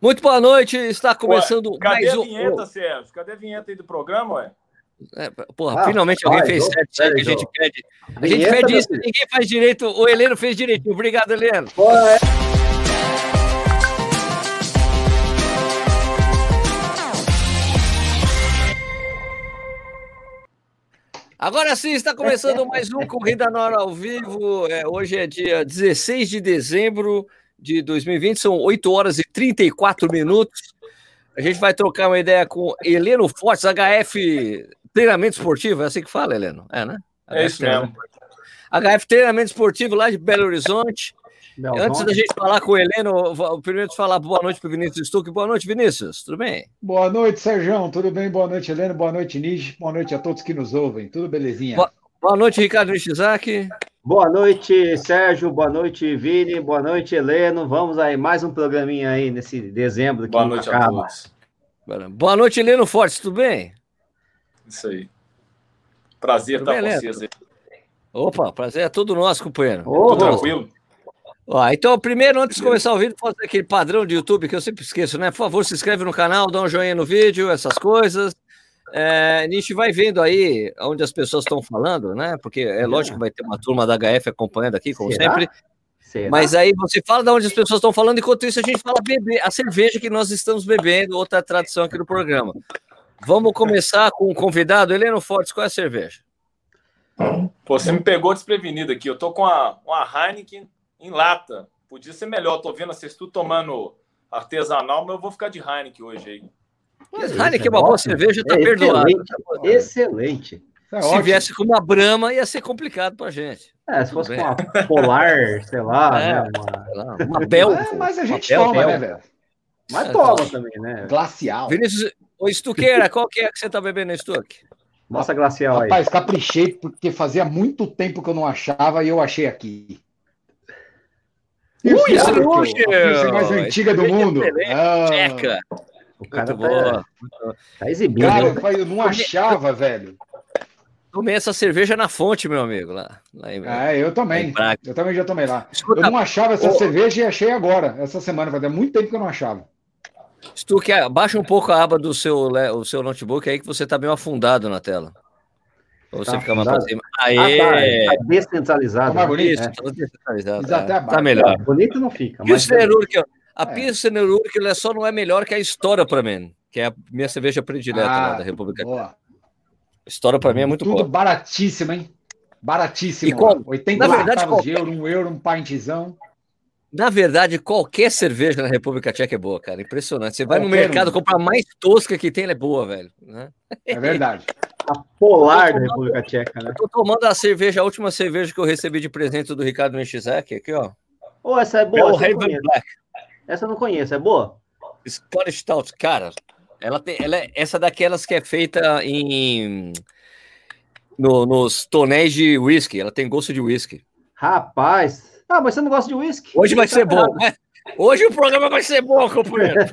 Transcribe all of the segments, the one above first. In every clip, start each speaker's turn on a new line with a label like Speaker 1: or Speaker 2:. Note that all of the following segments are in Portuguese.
Speaker 1: Muito boa noite, está começando
Speaker 2: Ué, cadê
Speaker 1: mais
Speaker 2: a
Speaker 1: um.
Speaker 2: vinheta, Sérgio? Cadê a vinheta aí do programa, ué?
Speaker 1: É, porra,
Speaker 3: Ah,
Speaker 1: finalmente alguém
Speaker 3: vai,
Speaker 1: fez certo, sabe que a gente pede. A gente
Speaker 3: Vinheta,
Speaker 1: pede isso,
Speaker 3: filho.
Speaker 1: ninguém faz direito. O Heleno fez direitinho. Obrigado, Heleno.
Speaker 3: Pô, é.
Speaker 1: Agora sim, está começando mais um Corrida na Hora ao vivo. É, hoje é dia 16 de dezembro de 2020, são 8 horas e 34 minutos. A gente vai trocar uma ideia com Heleno Fortes, HF Treinamento Esportivo, é assim que fala, Heleno? É, né?
Speaker 2: É isso mesmo.
Speaker 1: HF Treinamento Esportivo lá de Belo Horizonte.
Speaker 3: Belzonte.
Speaker 1: Antes da gente falar com o Heleno, vou primeiro falar boa noite para o Vinícius Stuck. Boa noite, Vinícius. Tudo bem?
Speaker 4: Boa noite, Sérgio. Tudo bem? Boa noite, Heleno. Boa noite, Nish. Boa noite a todos que nos ouvem. Tudo belezinha?
Speaker 1: Boa- Boa noite, Ricardo Nishizaki.
Speaker 3: Boa noite, Sérgio. Boa noite, Vini. Boa noite, Heleno. Vamos aí, mais um programinha aí nesse dezembro. que
Speaker 2: Boa noite a
Speaker 3: acaba.
Speaker 2: todos.
Speaker 1: Boa noite, Heleno Fortes. Tudo bem?
Speaker 2: Isso aí. Prazer
Speaker 1: Tudo
Speaker 2: estar
Speaker 1: bem,
Speaker 2: com
Speaker 1: Leandro?
Speaker 2: vocês aí.
Speaker 1: Opa, prazer é todo nosso, companheiro.
Speaker 3: Ô,
Speaker 2: Tudo tranquilo?
Speaker 1: Ó, então, primeiro, antes de começar o vídeo, fazer aquele padrão de YouTube que eu sempre esqueço, né? Por favor, se inscreve no canal, dá um joinha no vídeo, essas coisas. É, a gente vai vendo aí onde as pessoas estão falando, né? Porque é lógico que vai ter uma turma da HF acompanhando aqui, como
Speaker 3: Será?
Speaker 1: sempre.
Speaker 3: Será?
Speaker 1: Mas aí você fala de onde as pessoas estão falando, enquanto isso a gente fala beber, a cerveja que nós estamos bebendo, outra tradição aqui do programa. Vamos começar com o convidado, Heleno Fortes, qual é a cerveja?
Speaker 2: Pô, você me pegou desprevenido aqui. Eu tô com a, uma Heineken em lata. Podia ser melhor. Tô vendo vocês tudo tomando artesanal, mas eu vou ficar de Heineken hoje aí.
Speaker 1: Mas Heineken é
Speaker 3: é
Speaker 1: uma boa
Speaker 3: ótimo.
Speaker 1: cerveja, tá
Speaker 3: É
Speaker 1: perdoado.
Speaker 3: excelente. Excelente.
Speaker 4: Tá
Speaker 1: Se
Speaker 4: ótimo.
Speaker 1: viesse com uma brama, ia ser complicado pra gente.
Speaker 3: É, se fosse com uma polar, sei lá,
Speaker 1: É.
Speaker 3: né? Uma...
Speaker 1: Sei Uma Bel.
Speaker 4: É, mas a gente
Speaker 1: Papel,
Speaker 4: toma,
Speaker 1: Bel.
Speaker 4: né, velho?
Speaker 3: Mas
Speaker 1: É,
Speaker 3: toma
Speaker 1: tá.
Speaker 3: também, né?
Speaker 4: Glacial.
Speaker 1: Vinícius, ô Stuqueira, qual que é que você tá bebendo, Stuck?
Speaker 3: Nossa glacial aí.
Speaker 4: Rapaz, caprichei porque fazia muito tempo que eu não achava e eu achei aqui.
Speaker 1: Ui,
Speaker 4: Ui,
Speaker 1: Slush!
Speaker 4: a mais antiga do
Speaker 1: Cerveja
Speaker 4: mundo. Ah,
Speaker 1: Tcheca.
Speaker 3: O cara
Speaker 1: Muito
Speaker 3: tá,
Speaker 1: boa.
Speaker 3: tá exibindo.
Speaker 4: cara, rapaz, eu não achava, velho.
Speaker 1: Tomei essa cerveja na fonte, meu amigo, lá. lá em...
Speaker 4: É, eu também. Eu também já tomei lá. Eu
Speaker 1: Escuta,
Speaker 4: não achava essa
Speaker 1: ô-
Speaker 4: cerveja e achei agora, essa semana. Fazia muito tempo que eu não achava.
Speaker 1: Stuck, abaixa um pouco a aba do seu, le- o seu notebook aí que você tá meio afundado na tela. Pra você
Speaker 4: Tá
Speaker 1: ficar mais pra cima.
Speaker 3: Ah,
Speaker 1: Aê!
Speaker 3: tá, tá descentralizado.
Speaker 4: Tá mais bonito?
Speaker 1: Isso,
Speaker 3: É.
Speaker 1: tá descentralizado, Tá melhor.
Speaker 3: Bonito não fica. mas-
Speaker 1: Pilsner Urquell. A
Speaker 4: É.
Speaker 1: Pilsner Urquell é só não é melhor que a História pra mim, que é a minha cerveja predileta lá
Speaker 4: Ah,
Speaker 1: da República Tcheca. História pra mim é muito
Speaker 4: Tudo
Speaker 1: boa.
Speaker 4: baratíssimo, hein? Baratíssimo.
Speaker 1: E qual-
Speaker 4: 80
Speaker 1: na verdade,
Speaker 4: centavos
Speaker 1: qual-
Speaker 4: de euro, um euro, um pintzão.
Speaker 1: Na verdade, qualquer cerveja na República Tcheca é boa, cara. Impressionante. Você vai no
Speaker 4: Qualquer
Speaker 1: mercado
Speaker 4: um.
Speaker 1: comprar a mais tosca que tem, ela é boa, velho. né?
Speaker 4: É verdade.
Speaker 3: A polar da República Tcheca, né?
Speaker 1: Eu tô tomando a cerveja, a última cerveja que eu recebi de presente do Ricardo Nishizaki, aqui, ó.
Speaker 3: Ô, essa é boa. Eu não
Speaker 1: Haven
Speaker 3: conheço.
Speaker 1: Black.
Speaker 3: Essa eu não conheço, é boa?
Speaker 1: Scottish Stout. Cara, ela tem, ela é essa daquelas que é feita em... No, nos tonéis de whisky. Ela tem gosto de whisky.
Speaker 3: Rapaz. Ah, mas você não gosta de uísque?
Speaker 1: Hoje vai ser bom.
Speaker 3: Caramba.
Speaker 1: né? Hoje o programa vai ser bom, companheiro.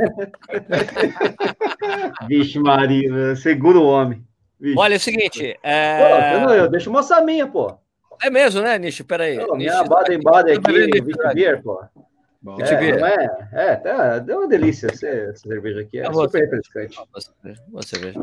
Speaker 3: Vixe, Maria, segura o homem. Vixe.
Speaker 1: Olha, é o seguinte.
Speaker 3: Pô,
Speaker 1: É,
Speaker 3: eu, não, eu deixo mostrar a minha, pô.
Speaker 1: é mesmo, né, Nishi? Peraí.
Speaker 3: Pô, minha Baden
Speaker 1: Tá bebendo
Speaker 3: aqui, Vicky Beer, pô.
Speaker 4: Bom,
Speaker 3: É, não é, é, tá, deu uma delícia essa, essa cerveja aqui, é
Speaker 1: bom.
Speaker 3: super refrescante.
Speaker 1: Você veja.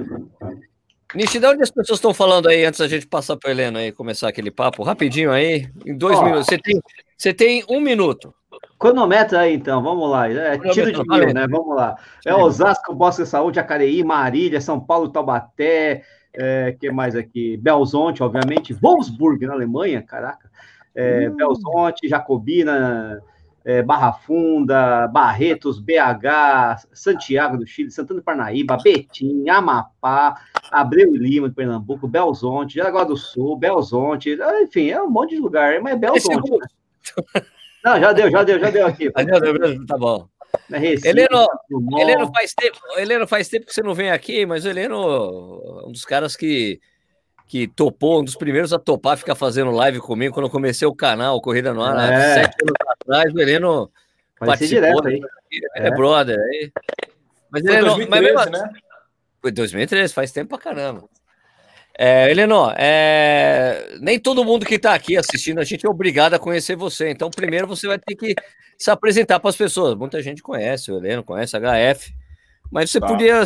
Speaker 1: Nishi, de onde as pessoas estão falando aí antes da gente passar para Helena aí começar aquele papo rapidinho aí? Em dois
Speaker 3: Ó.
Speaker 1: minutos. Você tem, você tem um minuto.
Speaker 3: Cronômetro aí, então, vamos lá. É tiro de mil, né? Vamos lá. É Osasco, Bosque Saúde, Jacareí, Marília, São Paulo, Taubaté, é, que mais aqui? Belzonte, obviamente, Wolfsburg, na Alemanha, caraca. É,
Speaker 4: Hum.
Speaker 3: Belzonte, Jacobina, é, Barra Funda, Barretos, BH, Santiago do Chile, Santana do Parnaíba, Betim, Amapá, Abreu e Lima, de Pernambuco, Belzonte, Jaraguá do Sul, Belzonte, ah, enfim, é um monte de lugar, mas é Belzonte.
Speaker 1: segundos.
Speaker 3: Não, já deu, já deu, já deu aqui.
Speaker 1: Não, não, Tá bom.
Speaker 3: Recife,
Speaker 1: Heleno, faz tempo, Heleno faz tempo que você não vem aqui, mas o Heleno é um dos caras que que topou, um dos primeiros a topar ficar fazendo live comigo quando eu comecei o canal Corrida no Ar,
Speaker 3: É.
Speaker 1: sete anos atrás, o Heleno
Speaker 3: Pode
Speaker 1: participou,
Speaker 3: direto aí.
Speaker 1: é,
Speaker 3: É.
Speaker 1: brother. Aí. Mas,
Speaker 2: Foi
Speaker 1: Heleno, mas mesmo
Speaker 2: 2013,
Speaker 1: assim-
Speaker 2: né?
Speaker 1: Foi 2013, faz tempo pra caramba. É, Heleno, é... nem todo mundo que está aqui assistindo a gente é obrigado a conhecer você. Então, primeiro você vai ter que se apresentar para as pessoas. Muita gente conhece o Heleno, conhece a HF, mas você tá. podia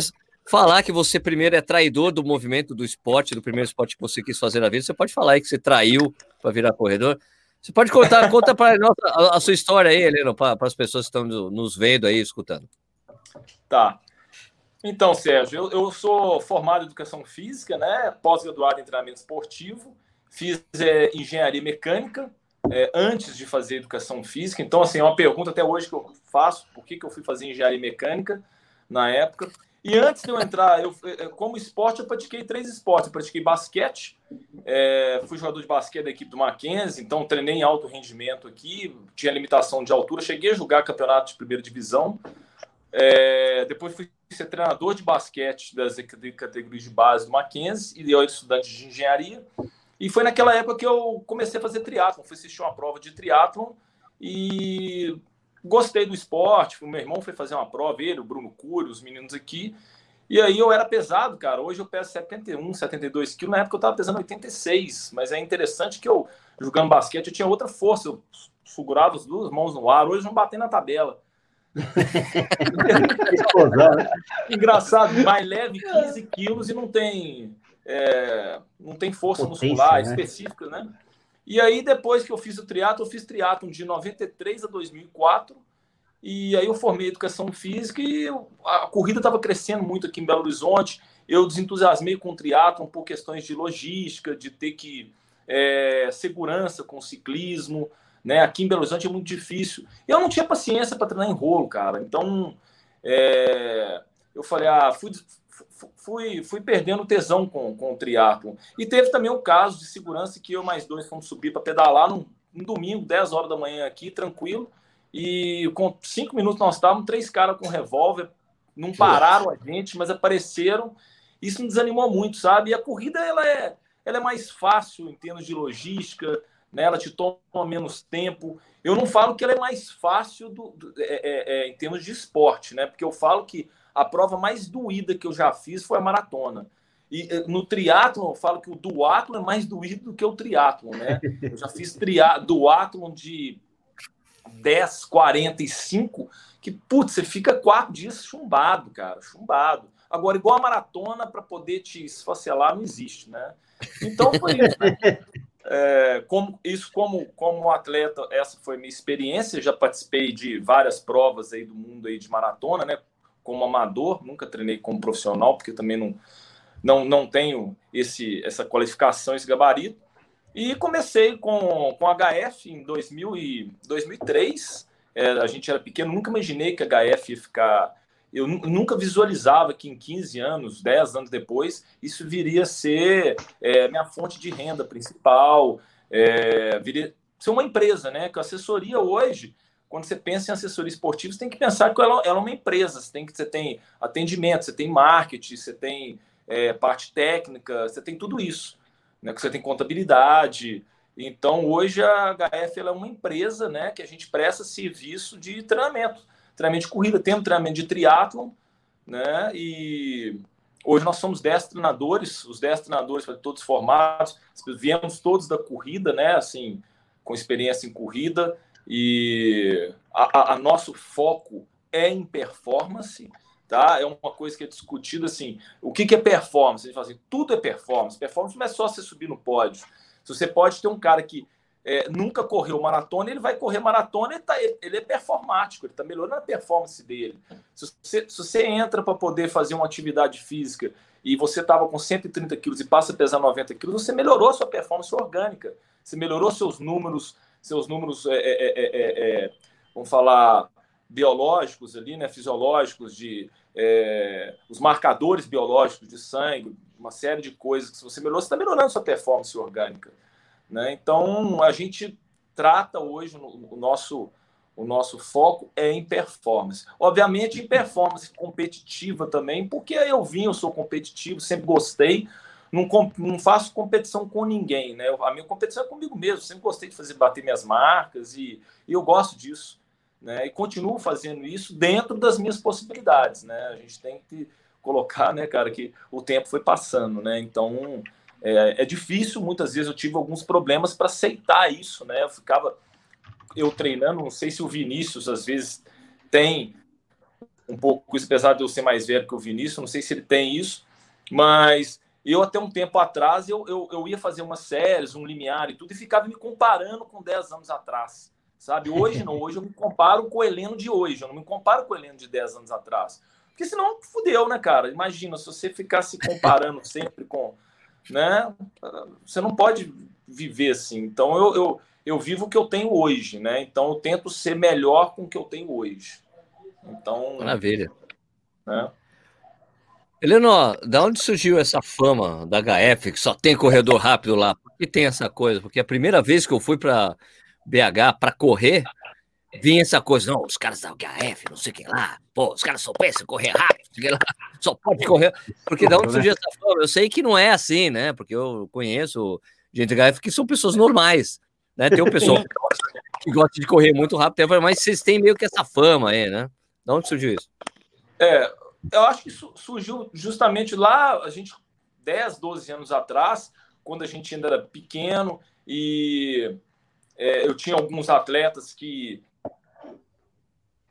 Speaker 1: falar que você primeiro é traidor do movimento do esporte, do primeiro esporte que você quis fazer na vida. Você pode falar aí que você traiu para virar corredor. Você pode contar, conta para nós a, a, sua história aí, Heleno, para as pessoas que estão nos vendo aí, escutando.
Speaker 2: Tá. Então, Sérgio, eu, eu sou formado em educação física, né? Pós-graduado em treinamento esportivo, fiz é, engenharia mecânica é, antes de fazer educação física. Então, assim, é uma pergunta até hoje que eu faço: por que, que eu fui fazer engenharia mecânica na época? E antes de eu entrar, eu, é, como esporte, eu pratiquei três esportes. Eu pratiquei basquete, é, fui jogador de basquete da equipe do Mackenzie, então treinei em alto rendimento aqui, tinha limitação de altura, cheguei a jogar campeonato de primeira divisão. É, depois fui ser treinador de basquete das categorias de base do Mackenzie e eu era estudante de engenharia. E foi naquela época que eu comecei a fazer triatlon, fui assistir uma prova de triatlon e gostei do esporte. O meu irmão foi fazer uma prova, ele, o Bruno Cury, os meninos aqui. E aí eu era pesado, cara. Hoje eu peso 71, 72 quilos. Na época eu tava pesando 86. Mas é interessante que eu, jogando basquete, eu tinha outra força. Eu segurava as duas mãos no ar. Hoje eu não batei na tabela. Engraçado, mais leve 15 quilos e não tem, é, não tem força Potência, muscular né? específica, né? E aí, depois que eu fiz o triatlo, eu fiz triatlo de 93 a 2004. E aí eu formei educação física e a corrida estava crescendo muito aqui em Belo Horizonte. Eu desentusiasmei com o triatlon por questões de logística, de ter que é, segurança com ciclismo, né? Aqui em Belo Horizonte é muito difícil. Eu não tinha paciência para treinar em rolo, cara. Então, é, eu falei, ah, fui, fui, fui perdendo tesão com, com o triatlo. E teve também um caso de segurança que eu mais dois fomos subir para pedalar num, num, domingo, 10 horas da manhã aqui, tranquilo. E com cinco minutos nós estávamos, três caras com revólver, não pararam a gente, mas apareceram. Isso me desanimou muito, sabe? E a corrida, ela é, ela é mais fácil em termos de logística, né? ela te toma menos tempo. Eu não falo que ela é mais fácil do, do é, é, é, em termos de esporte, né? Porque eu falo que a prova mais doída que eu já fiz foi a maratona. E eh, no triatlon, eu falo que o duatlon é mais doído do que o triatlon, né? Eu já fiz tria, duatlon de 10, 45, que, putz, você fica quatro dias chumbado, cara, chumbado. Agora, igual a maratona, para poder te esfacelar, não existe, né? Então, foi isso. Né? É, como, isso como, como atleta, essa foi minha experiência. Já participei de várias provas aí do mundo aí de maratona, né? Como amador, nunca treinei como profissional, porque também não, não, não tenho esse, essa qualificação, esse gabarito. E comecei com, com HF em 2000 e 2003. É, a gente era pequeno, nunca imaginei que a HF ia ficar eu nunca visualizava que em 15 anos, 10 anos depois, isso viria a ser é, minha fonte de renda principal, é, viria ser uma empresa, né? Que a assessoria hoje, quando você pensa em assessoria esportiva, você tem que pensar que ela, ela é uma empresa, você tem que você tem atendimento, você tem marketing, você tem é, parte técnica, você tem tudo isso, né? Que você tem contabilidade. Então, hoje a HF é uma empresa, né? Que a gente presta serviço de treinamento treinamento de corrida, temos treinamento de triatlon, né? E hoje nós somos 10 treinadores, os 10 treinadores todos formados, viemos todos da corrida, né? Assim, com experiência em corrida, e a, a, a nosso foco é em performance, tá? É uma coisa que é discutida assim, o que, que é performance? A gente fala assim, tudo é performance. Performance não é só você subir no pódio. Se você pode ter um cara que é, nunca correu maratona, ele vai correr maratona, ele, tá, ele é performático, ele está melhorando a performance dele. Se você, se você entra para poder fazer uma atividade física e você estava com 130 quilos e passa a pesar 90 quilos, você melhorou sua performance orgânica, você melhorou seus números, seus números, é, é, é, vamos falar, biológicos ali, né, fisiológicos, de os marcadores biológicos de sangue, uma série de coisas que se você melhorou, você está melhorando sua performance orgânica. Né? Então, a gente trata hoje o nosso o nosso foco é em performance. Obviamente, em performance competitiva também, porque eu vim, eu sou competitivo, sempre gostei, não, não faço competição com ninguém, né? A minha competição é comigo mesmo, sempre gostei de fazer bater minhas marcas e, e eu gosto disso, né? E continuo fazendo isso dentro das minhas possibilidades, né? A gente tem que colocar, né, cara, que o tempo foi passando, né? Então, é, é difícil, muitas vezes eu tive alguns problemas para aceitar isso, né? Eu ficava eu treinando, não sei se o Vinícius às vezes tem um pouco apesar de eu ser mais velho que o Vinícius, não sei se ele tem isso, mas eu até um tempo atrás eu, eu, eu ia fazer umas séries, um limiar e tudo, e ficava me comparando com 10 anos atrás, sabe? Hoje não, hoje eu me comparo com o Heleno de hoje, eu não me comparo com o Heleno de 10 anos atrás. Porque senão fudeu, né, cara? Imagina, se você ficar se comparando sempre com. Né? Você não pode viver assim. Então eu, eu, eu vivo o que eu tenho hoje, né? Então eu tento ser melhor com o que eu tenho hoje. Então.
Speaker 1: Maravilha. Né? Heleno, da onde surgiu essa fama da HF, que só tem corredor rápido lá? Por que tem essa coisa? Porque a primeira vez que eu fui para BH para correr, vinha essa coisa, não, os caras da HF, não sei o que lá, pô, os caras só pensam correr rápido, lá, só pode correr. Porque da onde surgiu essa fama? Eu sei que não é assim, né? Porque eu conheço gente da HF que são pessoas normais, né? Tem o pessoal que gosta de correr muito rápido, mas vocês têm meio que essa fama aí, né? Da onde surgiu isso?
Speaker 2: É, eu acho que surgiu justamente lá, a gente, 10, 12 anos atrás, quando a gente ainda era pequeno e é, eu tinha alguns atletas que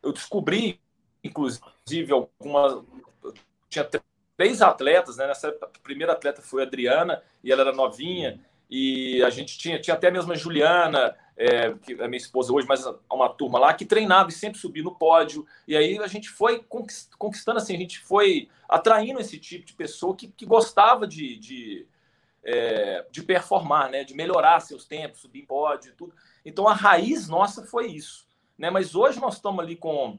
Speaker 2: eu descobri, inclusive, algumas. Tinha três atletas, né? Nessa primeira atleta foi a Adriana, e ela era novinha, e a gente tinha, tinha até mesmo a Juliana, é, que é minha esposa hoje, mas uma turma lá que treinava e sempre subia no pódio. E aí a gente foi conquistando, assim, a gente foi atraindo esse tipo de pessoa que, que gostava de, de, é, de performar, né? De melhorar seus tempos, subir em pódio e tudo. Então a raiz nossa foi isso. Né? Mas hoje nós estamos ali com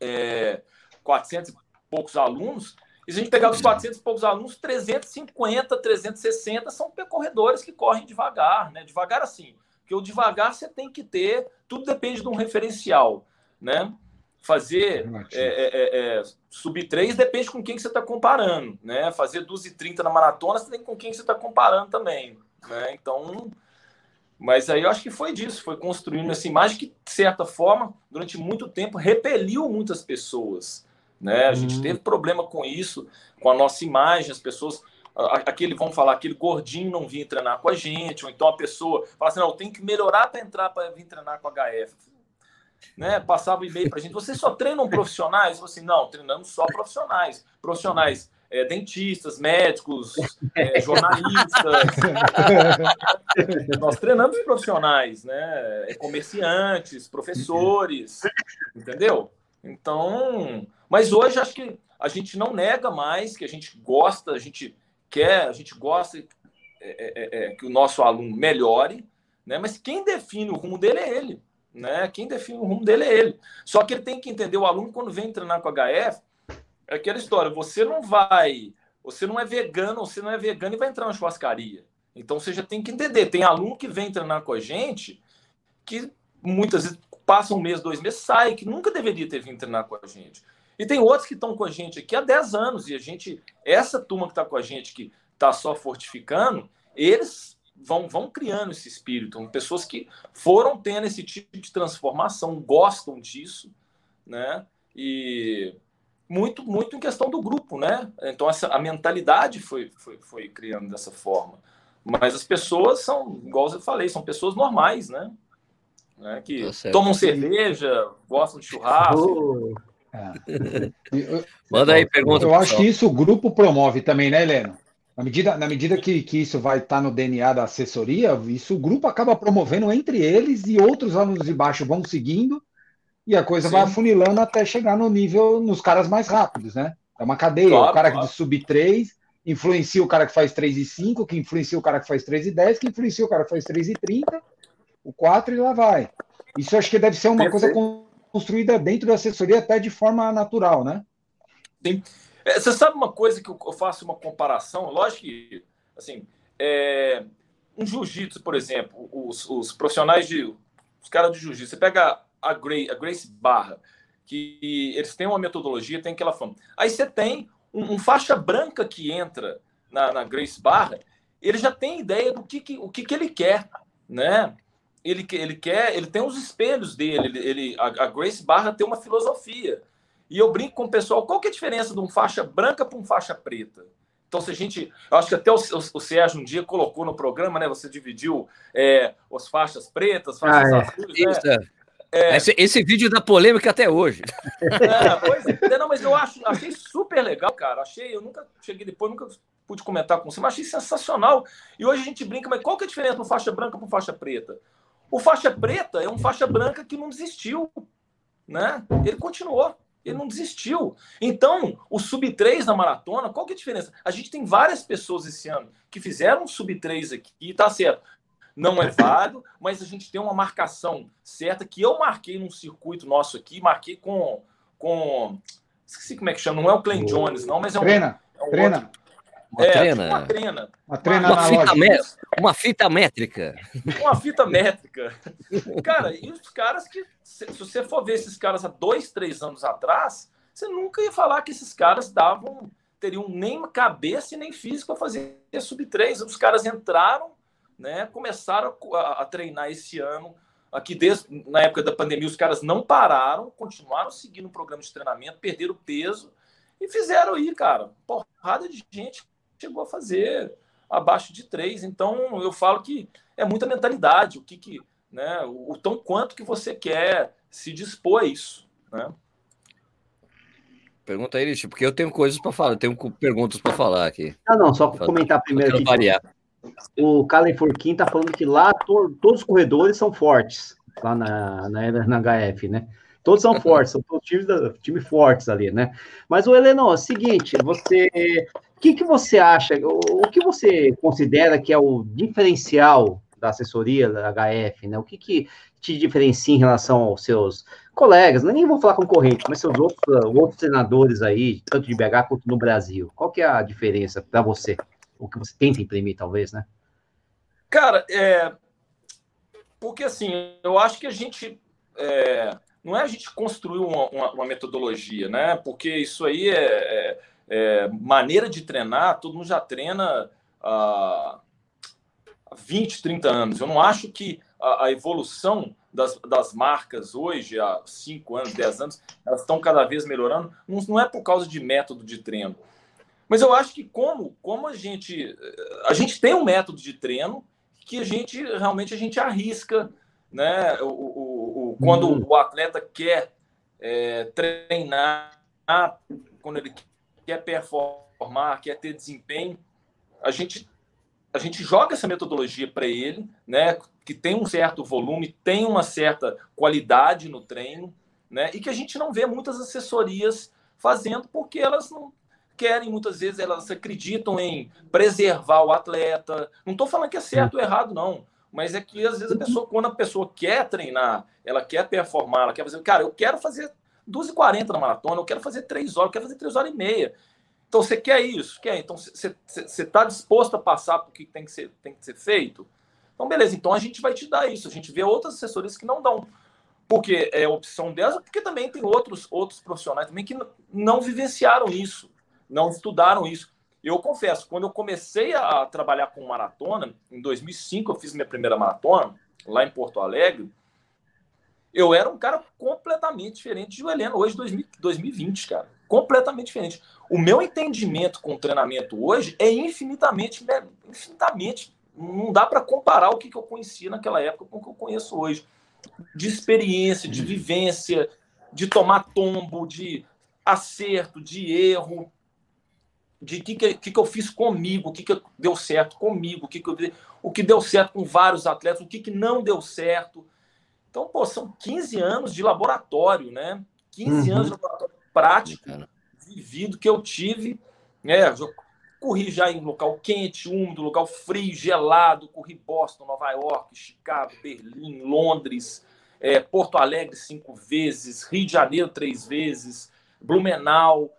Speaker 2: é, 400 e poucos alunos, e se a gente pegar os 400 e poucos alunos, 350, 360 são corredores que correm devagar, né? Devagar assim, porque o devagar você tem que ter, tudo depende de um referencial, né? Fazer é, é, é, é, subir 3 depende com quem que você está comparando, né? Fazer 12 e 30 na maratona, você tem com quem que você está comparando também, né? Então, mas aí eu acho que foi disso, foi construindo essa imagem que, de certa forma, durante muito tempo, repeliu muitas pessoas. Né? A gente hum. teve problema com isso, com a nossa imagem, as pessoas. Aquele, vamos falar, aquele gordinho não vinha treinar com a gente, ou então a pessoa fala assim: não, tem que melhorar para entrar para vir treinar com a HF. Né? Passava o e-mail para a gente: vocês só treinam profissionais? Eu assim: não, treinamos só profissionais. Profissionais é, dentistas, médicos, é, jornalistas. Nós treinamos profissionais, né? É, comerciantes, professores, entendeu? Então, mas hoje acho que a gente não nega mais, que a gente gosta, a gente quer, a gente gosta é, é, é, que o nosso aluno melhore, né? Mas quem define o rumo dele é ele, né? Quem define o rumo dele é ele. Só que ele tem que entender o aluno quando vem treinar com a HF, é aquela história, você não vai, você não é vegano, você não é vegano e vai entrar na churrascaria. Então você já tem que entender. Tem aluno que vem treinar com a gente que muitas vezes passa um mês, dois meses, sai, que nunca deveria ter vindo treinar com a gente. E tem outros que estão com a gente aqui há 10 anos, e a gente, essa turma que está com a gente, que está só fortificando, eles vão, vão criando esse espírito, pessoas que foram tendo esse tipo de transformação, gostam disso, né? E muito, muito em questão do grupo, né? Então essa, a mentalidade foi, foi, foi criando dessa forma. Mas as pessoas são, igual eu falei, são pessoas normais, né? né? Que tá tomam cerveja, gostam de churrasco. Oh.
Speaker 4: É. Manda aí pergunta. Eu acho que isso o grupo promove também, né, Helena? Na medida, na medida que, que isso vai estar tá no DNA da assessoria, isso o grupo acaba promovendo entre eles e outros alunos de baixo vão seguindo e a coisa Sim. vai afunilando até chegar no nível, nos caras mais rápidos, né? É uma cadeia. Claro, o cara claro. que sub 3 influencia o cara que faz 3 e 5, que influencia o cara que faz 3 e 10, que influencia o cara que faz 3 e 30, o 4 e lá vai. Isso acho que deve ser uma Perfeito. coisa construída dentro da assessoria até de forma natural, né?
Speaker 2: Sim. É, você sabe uma coisa que eu faço uma comparação? Lógico que, assim, é, um jiu-jitsu, por exemplo, os, os profissionais de. Os caras de jiu-jitsu, você pega a Grace, a Grace Barra, que eles têm uma metodologia, tem aquela fama. Aí você tem um, um faixa branca que entra na, na, Grace Barra, ele já tem ideia do que, que o que, que ele quer, né? Ele, ele quer, ele tem os espelhos dele, ele, ele a, a, Grace Barra tem uma filosofia. E eu brinco com o pessoal, qual que é a diferença de um faixa branca para um faixa preta? Então, se a gente. Eu acho que até o, o, o Sérgio um dia colocou no programa, né? Você dividiu é, as faixas pretas, faixas ah, é. azuis. Né? Isso,
Speaker 1: né? é. Esse, esse, vídeo da polêmica até hoje.
Speaker 2: É, pois é, não, mas eu acho, achei super legal, cara. Achei, eu nunca cheguei depois, nunca pude comentar com você, mas achei sensacional. E hoje a gente brinca, mas qual que é a diferença do faixa branca para faixa preta? O faixa preta é um faixa branca que não desistiu, né? Ele continuou. Ele não desistiu. Então, o sub-3 na maratona, qual que é a diferença? A gente tem várias pessoas esse ano que fizeram sub-3 aqui, tá certo. Não é válido, mas a gente tem uma marcação certa que eu marquei num circuito nosso aqui, marquei com. com esqueci como é que chama, não é o Clen Jones, não, mas é um.
Speaker 4: Treina,
Speaker 2: é um
Speaker 4: treina.
Speaker 2: Outro, uma é, trena. Tipo uma trena.
Speaker 1: Uma, trena uma, fita uma fita métrica.
Speaker 2: Uma fita métrica. Cara, e os caras que, se, se você for ver esses caras há dois, três anos atrás, você nunca ia falar que esses caras davam, teriam nem cabeça e nem físico para fazer sub-3. Os caras entraram, né, começaram a, a treinar esse ano. Aqui, desde na época da pandemia, os caras não pararam, continuaram seguindo o programa de treinamento, perderam peso e fizeram aí, cara, porrada de gente chegou a fazer abaixo de três. Então, eu falo que é muita mentalidade, o que, que né, o, o tão quanto que você quer se dispor a isso, né?
Speaker 1: Pergunta aí, Rich, porque eu tenho coisas para falar, eu tenho perguntas para falar aqui.
Speaker 3: Não, não, só para comentar primeiro aqui. Variar. O Calen Furquim está falando que lá to, todos os corredores são fortes, lá na, na, na HF, né? Todos são fortes, são todos times, time fortes ali, né? Mas o Heleno, é o seguinte, você o que, que você acha, o, o que você considera que é o diferencial da assessoria da HF, né? O que, que te diferencia em relação aos seus colegas, nem vou falar concorrentes, mas seus outros, outros treinadores aí, tanto de BH quanto no Brasil? Qual que é a diferença para você? O que você tenta imprimir, talvez, né?
Speaker 2: Cara, é... porque assim, eu acho que a gente é... não é a gente construir uma, uma, uma metodologia, né? Porque isso aí é, é é, maneira de treinar, todo mundo já treina há 20, 30 anos. Eu não acho que a, a evolução das, das, marcas hoje, há 5 anos, 10 anos, elas estão cada vez melhorando. Não, não, é por causa de método de treino. Mas eu acho que como, como a gente. A gente tem um método de treino que a gente realmente a gente arrisca, né? O, o, o quando uhum. o atleta quer é, treinar, quando ele quer performar, quer ter desempenho, a gente a gente joga essa metodologia para ele, né, que tem um certo volume, tem uma certa qualidade no treino, né, e que a gente não vê muitas assessorias fazendo porque elas não querem muitas vezes elas acreditam em preservar o atleta. Não estou falando que é certo ou errado não, mas é que às vezes a pessoa quando a pessoa quer treinar, ela quer performar, ela quer fazer, cara, eu quero fazer 2h40 na maratona, eu quero fazer 3 horas, eu quero fazer 3 horas e meia. Então você quer isso? Quer? Então você está disposto a passar por que tem que, ser, tem que ser feito? Então, beleza, então a gente vai te dar isso. A gente vê outras assessorias que não dão. Porque é opção delas, porque também tem outros, outros profissionais também que não vivenciaram isso, não estudaram isso. Eu confesso, quando eu comecei a trabalhar com maratona, em 2005 eu fiz minha primeira maratona, lá em Porto Alegre, eu era um cara completamente diferente de Heleno, hoje, 2020, cara. Completamente diferente. O meu entendimento com o treinamento hoje é infinitamente, infinitamente. Não dá para comparar o que, que eu conhecia naquela época com o que eu conheço hoje. De experiência, de vivência, de tomar tombo, de acerto, de erro, de o que, que, que, eu fiz comigo, o que, que deu certo comigo, o que, que, eu, o que deu certo com vários atletas, o que, que não deu certo. Então, pô, são 15 anos de laboratório, né? 15 uhum. anos de laboratório prático, vivido, que eu tive. Né? Eu corri já em local quente, úmido, local frio, gelado. Corri Boston, Nova York, Chicago, Berlim, Londres, é, Porto Alegre cinco vezes, Rio de Janeiro três vezes, Blumenau.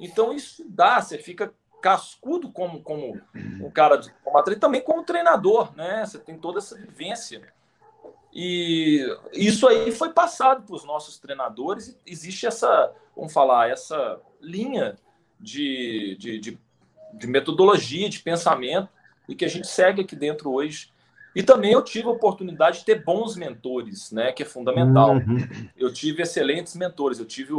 Speaker 2: Então, isso dá, você fica cascudo como, como um cara, como atleta, também como treinador, né? Você tem toda essa vivência. E isso aí foi passado para os nossos treinadores. Existe essa, vamos falar, essa linha de, de, de, de, metodologia, de pensamento, e que a gente segue aqui dentro hoje. E também eu tive a oportunidade de ter bons mentores, né, que é fundamental. Uhum. Eu tive excelentes mentores. Eu tive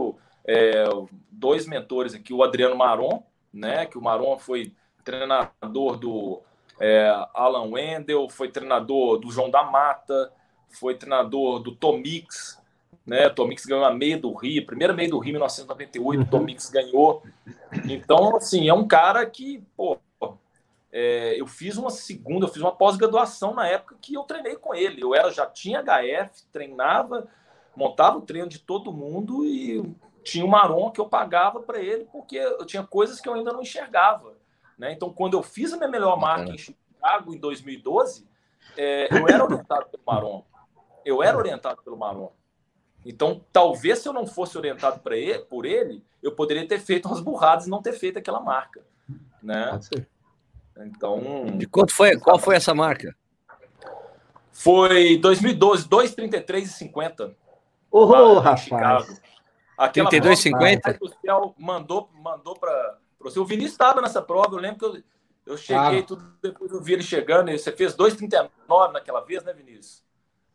Speaker 2: é, dois mentores aqui, o Adriano Maron, né, que o Maron foi treinador do é, Alan Wendel, foi treinador do João da Mata, foi treinador do Tomix, né? Tomix ganhou a meia do Rio, primeira meia do Rio em 1998, uhum. Tomix ganhou. Então, assim, é um cara que, pô, é, eu fiz uma segunda, eu fiz uma pós-graduação na época que eu treinei com ele. Eu era já tinha HF, treinava, montava o treino de todo mundo e tinha um Maron que eu pagava para ele porque eu tinha coisas que eu ainda não enxergava. Né? Então, quando eu fiz a minha melhor marca em Chicago em 2012, é, eu era orientado pelo Maron. Eu era orientado pelo Maron. Então, talvez se eu não fosse orientado ele, por ele, eu poderia ter feito umas burradas e não ter feito aquela marca. Né? Pode ser. Então.
Speaker 1: De quanto foi? Qual foi essa marca?
Speaker 2: Foi 2012, 2,33,50.
Speaker 3: Ô, oh, rapaz.
Speaker 1: Aquela 32,50?
Speaker 2: O céu mandou, mandou para você. O Vinícius estava nessa prova, eu lembro que eu, eu cheguei ah. tudo depois eu vi ele chegando. E você fez 2,39 naquela vez, né, Vinícius?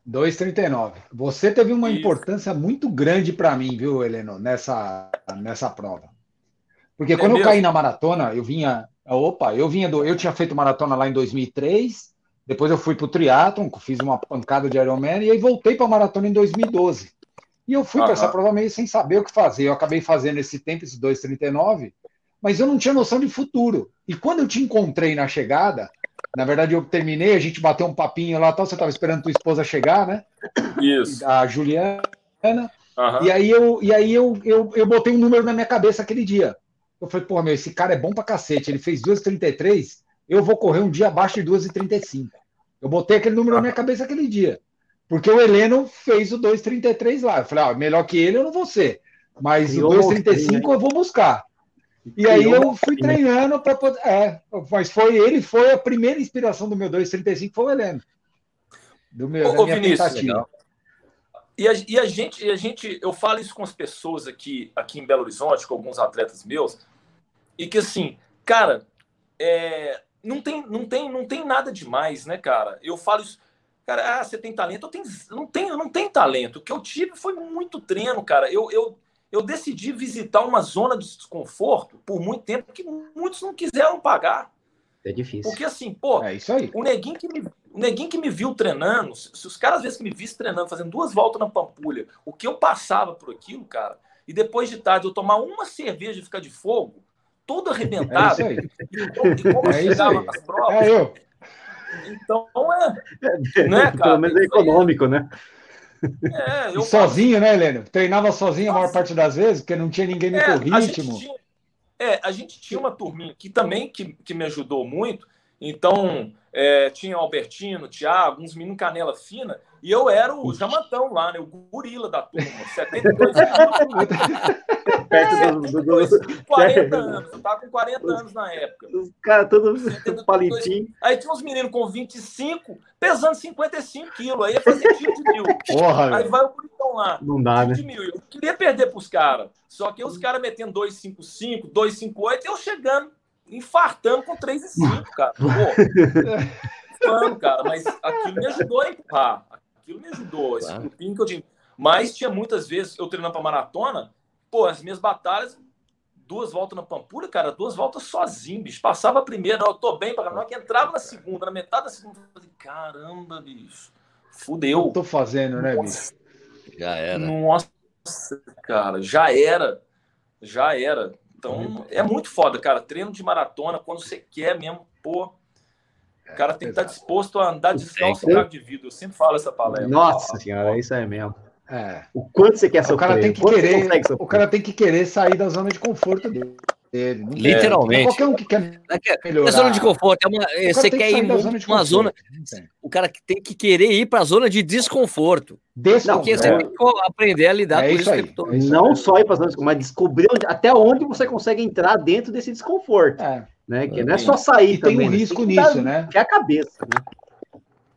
Speaker 4: 2,39. Você teve uma Isso. importância muito grande para mim, viu, Heleno, nessa, nessa prova. Porque é quando eu caí na maratona, eu vinha. Opa, eu vinha do. Eu tinha feito maratona lá em 2003, depois eu fui para o triatlon, fiz uma pancada de Ironman, e aí voltei para a maratona em 2012. E eu fui para essa prova meio sem saber o que fazer. Eu acabei fazendo esse tempo, esse 2,39, mas eu não tinha noção de futuro. E quando eu te encontrei na chegada, na verdade eu terminei, a gente bateu um papinho lá, tal, você estava esperando tua esposa chegar, né?
Speaker 2: Isso.
Speaker 4: A Juliana. Uhum. E aí, eu, e aí eu, eu, eu botei um número na minha cabeça aquele dia. Eu falei, pô, meu, esse cara é bom pra cacete. Ele fez 2,33, eu vou correr um dia abaixo de 2,35. Eu botei aquele número na minha cabeça aquele dia. Porque o Heleno fez o 2,33 lá. Eu falei, ah, melhor que ele eu não vou ser. Mas o 2,35 eu vou buscar. E aí eu fui treinando para poder. É, mas foi ele, foi a primeira inspiração do meu 2,35, foi o Heleno.
Speaker 2: Do meu, Ô, da minha Vinícius, tentativa. E a, e a, gente, e a gente, eu falo isso com as pessoas aqui, aqui em Belo Horizonte, com alguns atletas meus, e que assim, cara, é, não, tem, não, tem, não tem nada demais, né, cara? Eu falo isso, cara, ah, você tem talento? Eu tenho, não tenho, não tenho talento. O que eu tive foi muito treino, cara. Eu, eu, eu decidi visitar uma zona de desconforto por muito tempo que muitos não quiseram pagar.
Speaker 3: É difícil.
Speaker 2: Porque assim, pô,
Speaker 4: é isso aí.
Speaker 2: o neguinho que me, o neguinho que me viu treinando, se, se os caras às vezes que me vissem treinando, fazendo duas voltas na Pampulha, o que eu passava por aquilo, cara, e depois de tarde eu tomar uma cerveja e ficar de fogo, todo arrebentado, é
Speaker 4: e, como, e como é eu chegava nas provas. É eu.
Speaker 2: Então é. Né,
Speaker 3: cara? Pelo menos é econômico, né?
Speaker 4: É, sozinho, né, Helena? Treinava sozinho a maior parte das vezes, porque não tinha ninguém no é, ritmo.
Speaker 2: Tinha, é, a gente tinha uma turminha que também que, que me ajudou muito. Então, é, tinha o Albertino, Thiago, uns meninos canela fina, e eu era o jamantão lá, né? O gorila da turma. 72 anos. Perto do, do, do, 40 anos. Eu tava com 40 anos na época.
Speaker 3: Os caras todos palitinho.
Speaker 2: Aí tinha uns meninos com 25, pesando 55 quilos. Aí ia fazer tiro de mil.
Speaker 3: Porra,
Speaker 2: aí vai o bonitão lá.
Speaker 3: Não dá, né? De
Speaker 2: mil. Eu queria perder pros caras. Só que os caras metendo 255, 258, eu chegando infartando com 3 e 5, cara. Pô, cara, mas aquilo me ajudou a empurrar. Aquilo me ajudou. Esse claro. que eu tinha. Mas tinha muitas vezes, eu treinando para maratona, pô, as minhas batalhas, duas voltas na Pampulha, cara, duas voltas sozinho, bicho. Passava a primeira, eu tô bem para que entrava na segunda, na metade da segunda, eu falei, caramba, bicho. Fudeu. Eu
Speaker 4: tô fazendo, né, bicho?
Speaker 1: Já era.
Speaker 2: Nossa, cara, já era. Já era. Então, é muito foda, cara. Treino de maratona, quando você quer mesmo, pô. O cara tem que estar tá disposto a andar descalço em de vidro. Eu sempre falo essa palavra.
Speaker 3: Nossa senhora, isso é mesmo.
Speaker 4: É.
Speaker 3: O quanto você quer
Speaker 4: sofrer. O cara tem que querer, o cara tem que querer sair da zona de conforto dele.
Speaker 1: Literalmente. É
Speaker 4: qualquer um que quer
Speaker 1: melhorar. É zona de conforto. É uma, você quer ir para uma zona. O cara tem que querer ir para a zona de desconforto.
Speaker 3: desconforto.
Speaker 1: Porque você é. tem que aprender a lidar
Speaker 3: é
Speaker 1: com isso.
Speaker 3: Aí. É isso Não só ir para a zona de desconforto, mas descobrir onde, até onde você consegue entrar dentro desse desconforto. É. Né? Que não é só sair
Speaker 4: e também. Tem um risco tem nisso, né?
Speaker 3: Que é a cabeça, né?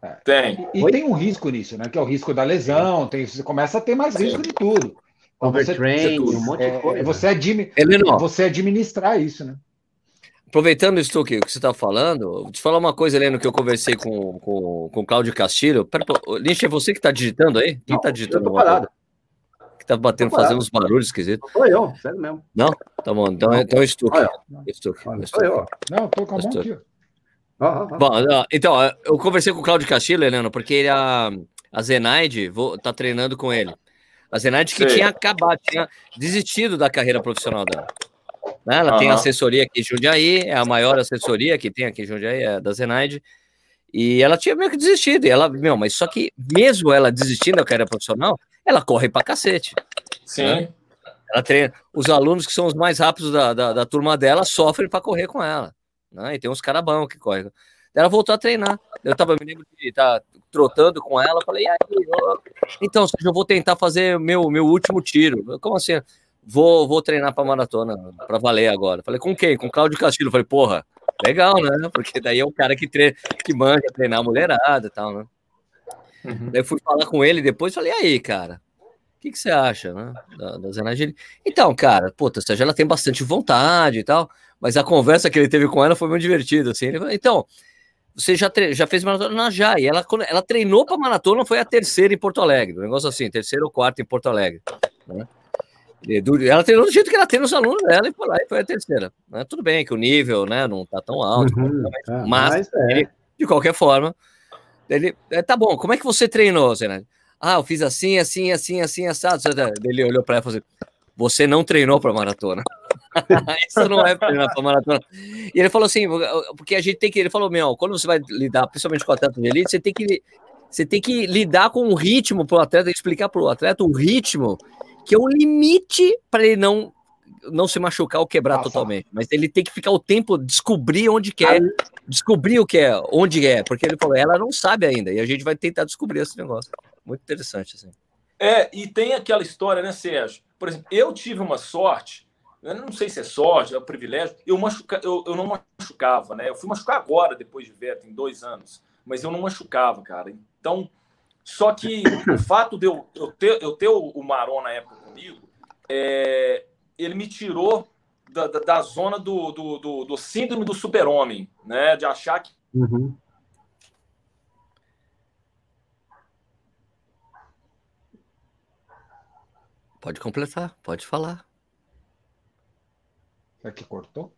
Speaker 2: É. Tem.
Speaker 4: E, e tem um risco nisso, né? Que é o risco da lesão, tem, você começa a ter mais risco de tudo.
Speaker 3: Overtrain, um monte
Speaker 4: é,
Speaker 3: de coisa.
Speaker 4: Você, admi Heleno, você administrar isso, né?
Speaker 1: Aproveitando isso que, que você está falando, vou te falar uma coisa, Heleno, que eu conversei com, com, com o Cláudio Castilho. Lincha, é você que está digitando aí? Quem está digitando? Eu tô parado. Que tá batendo, fazendo uns barulhos esquisitos.
Speaker 3: Sou eu, sério mesmo.
Speaker 1: Não? Tá bom. Então, então é Stuck.
Speaker 3: Stuck. Sou eu. Não, tô com a mão aqui.
Speaker 1: Bom, então, eu conversei com o Claudio Castilho, Helena, porque ele, a, a Zenaide vou, tá treinando com ele. A Zenaide que Sim. tinha acabado, tinha desistido da carreira profissional dela. Né? Ela uhum. tem assessoria aqui em Jundiaí, é a maior assessoria que tem aqui em Jundiaí, é da Zenaide. E ela tinha meio que desistido. E ela, meu, mas só que mesmo ela desistindo da carreira profissional, ela corre pra cacete.
Speaker 2: Sim. Né?
Speaker 1: Ela treina. Os alunos que são os mais rápidos da, da, da turma dela sofrem para correr com ela. Né? E tem uns carabão que correm. Ela voltou a treinar. Eu tava, me lembro de estar tá trotando com ela. Falei, aí, eu... então, eu vou tentar fazer meu, meu último tiro. Como assim? Vou, vou treinar para maratona, para valer agora. Falei, com quem? Com o Claudio Castilho. Falei, porra, legal, né? Porque daí é o cara que, treina, que manja treinar a mulherada e tal, né? Uhum. Daí fui falar com ele depois falei, aí, cara, o que, que você acha, né? Da, da Zanagini? Então, cara, puta, seja, ela tem bastante vontade e tal, mas a conversa que ele teve com ela foi muito divertida, assim. Ele falou, então, você já, já fez maratona na Já, e ela, ela treinou para maratona, foi a terceira em Porto Alegre, um negócio assim, terceira ou quarta em Porto Alegre, né? Ela treinou do jeito que ela tem nos alunos dela e foi lá e foi a terceira. Né? Tudo bem que o nível né, não tá tão alto, uhum, mas, é, mas é. ele, de qualquer forma, ele é, tá bom. Como é que você treinou, Zé? Ah, eu fiz assim, assim, assim, assim, assado. Ele olhou para ela e falou assim: Você não treinou para maratona. Isso não é treinar para maratona. E ele falou assim: Porque a gente tem que. Ele falou: Meu, quando você vai lidar, principalmente com o atleta de elite, você tem que. Você tem que lidar com o ritmo para o atleta, explicar para o atleta o ritmo que é o limite para ele não não se machucar ou quebrar Nossa. totalmente. Mas ele tem que ficar o tempo descobrir onde quer, descobrir o que é, onde é, porque ele falou, ela não sabe ainda, e a gente vai tentar descobrir esse negócio. Muito interessante, assim.
Speaker 2: É, e tem aquela história, né, Sérgio? Por exemplo, eu tive uma sorte, não sei se é sorte, é um privilégio, eu, machuca, eu, eu não machucava, né? Eu fui machucar agora, depois de ver, tem dois anos, mas eu não machucava, cara. Então, só que o fato de eu, eu, ter, eu ter o Maron na época comigo, é, ele me tirou da, da, da zona do, do, do, do, síndrome do super-homem, né? De achar que. Uhum.
Speaker 1: Pode completar, pode falar.
Speaker 4: Será que cortou?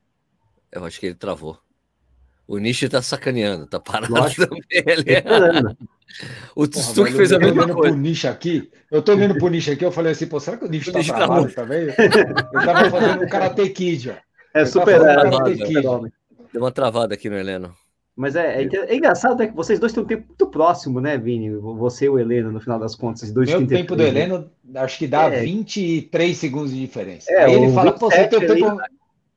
Speaker 1: Eu acho que ele travou. O Nishi tá sacaneando, tá parado Lógico. também. Ele é...
Speaker 4: O Stuck fez a mesma coisa. Pro Nishi aqui, eu tô olhando pro Nishi aqui, eu falei assim, pô, será que o Nishi tá travado tá também? Eu tava fazendo um Karate Kid, ó.
Speaker 3: É super
Speaker 1: Deu uma travada aqui no Heleno.
Speaker 3: Mas é, é, é, engraçado né, que vocês dois têm um tempo muito próximo, né, Vini? Você e o Heleno, no final das contas.
Speaker 4: Dois Meu tempo do Heleno, acho que dá é. 23 segundos de diferença. É, Aí ele fala, pô, você tem o tempo...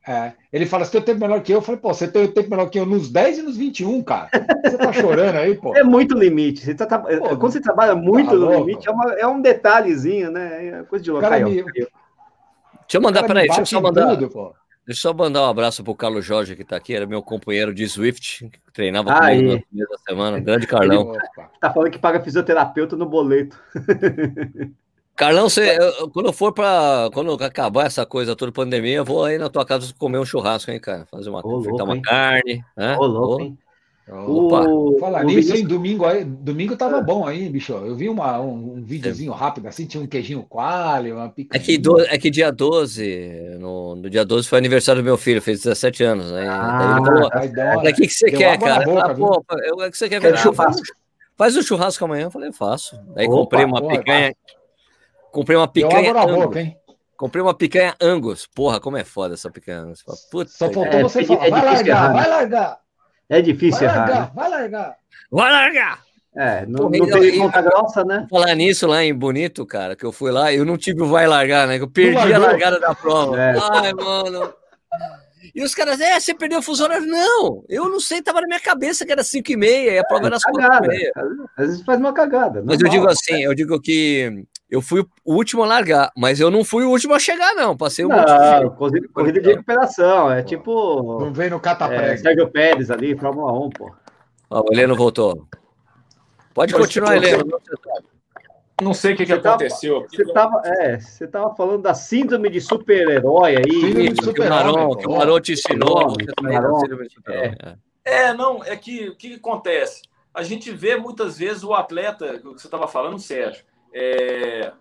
Speaker 4: É, ele fala, você tem o tempo menor que eu. Eu falei, pô, você tem o tempo menor que eu nos 10 e nos 21, cara. Você tá chorando aí, pô.
Speaker 3: É muito limite. Você tá, pô, quando você trabalha muito tá no louco. limite, é, uma, é, um detalhezinho, né? É coisa de local. Me...
Speaker 1: Deixa eu mandar, peraí, deixa eu só mandar. Tudo, pô. Deixa eu só mandar um abraço pro Carlos Jorge, que está aqui, era meu companheiro de Swift, que treinava ah, comigo na primeira semana. Grande Carlão.
Speaker 3: Tá falando que paga fisioterapeuta no boleto.
Speaker 1: Carlão, você, eu, quando for para quando acabar essa coisa toda pandemia, eu vou aí na tua casa comer um churrasco, hein, cara? Fazer uma, Ô, louco, uma carne, né? Ô, louco, hein?
Speaker 4: Opa. O, Falar nisso, hein? Domingo, aí, domingo tava bom aí, bicho. Eu vi uma, um, um videozinho é. rápido assim, tinha um queijinho coalho, uma
Speaker 1: pica. É que, do, é que dia 12, no, no, dia 12 foi aniversário do meu filho, fez 17 anos. Né? Ah, o que, que você quer, cara? Boca, ah, pô, o que você quer ver? Ah, faz, faz um churrasco amanhã. Eu falei, faço. Aí Opa, comprei uma picanha. Comprei uma picanha. Comprei uma picanha Angus. Porra, como é foda essa picanha Angus.
Speaker 4: Puta, Só faltou é, você é, falar, é vai largar, vai largar.
Speaker 3: É difícil vai
Speaker 4: largar,
Speaker 3: errar.
Speaker 4: Né? Vai largar.
Speaker 1: Vai largar.
Speaker 3: É, não, não tem conta grossa, né?
Speaker 1: Falar nisso lá em Bonito, cara, que eu fui lá, eu não tive o vai largar, né? Eu perdi a largada da prova. É. Ai, mano. E os caras, é, você perdeu o fuso horário. Não, eu não sei, tava na minha cabeça que era 5 e meia, e a prova é, era 4 e meia.
Speaker 3: Às vezes faz uma cagada.
Speaker 1: Mas eu digo assim, eu digo que eu fui o último a largar, mas eu não fui o último a chegar, não. Passei um
Speaker 3: não, de corrida, corrida de recuperação. É tipo.
Speaker 4: Não vem no cataprega. É,
Speaker 3: Sérgio Pérez ali, Fórmula 1, pô.
Speaker 1: Ó, o Heleno voltou. Pode continuar, Heleno.
Speaker 2: Não sei o que, que aconteceu.
Speaker 3: Você estava é, você tava falando da síndrome de super-herói aí. Síndrome de
Speaker 1: super-herói. Que o Marão te ensinou.
Speaker 2: É. é, não, é que o que, que acontece? A gente vê muitas vezes o atleta, que você estava falando, Sérgio, é,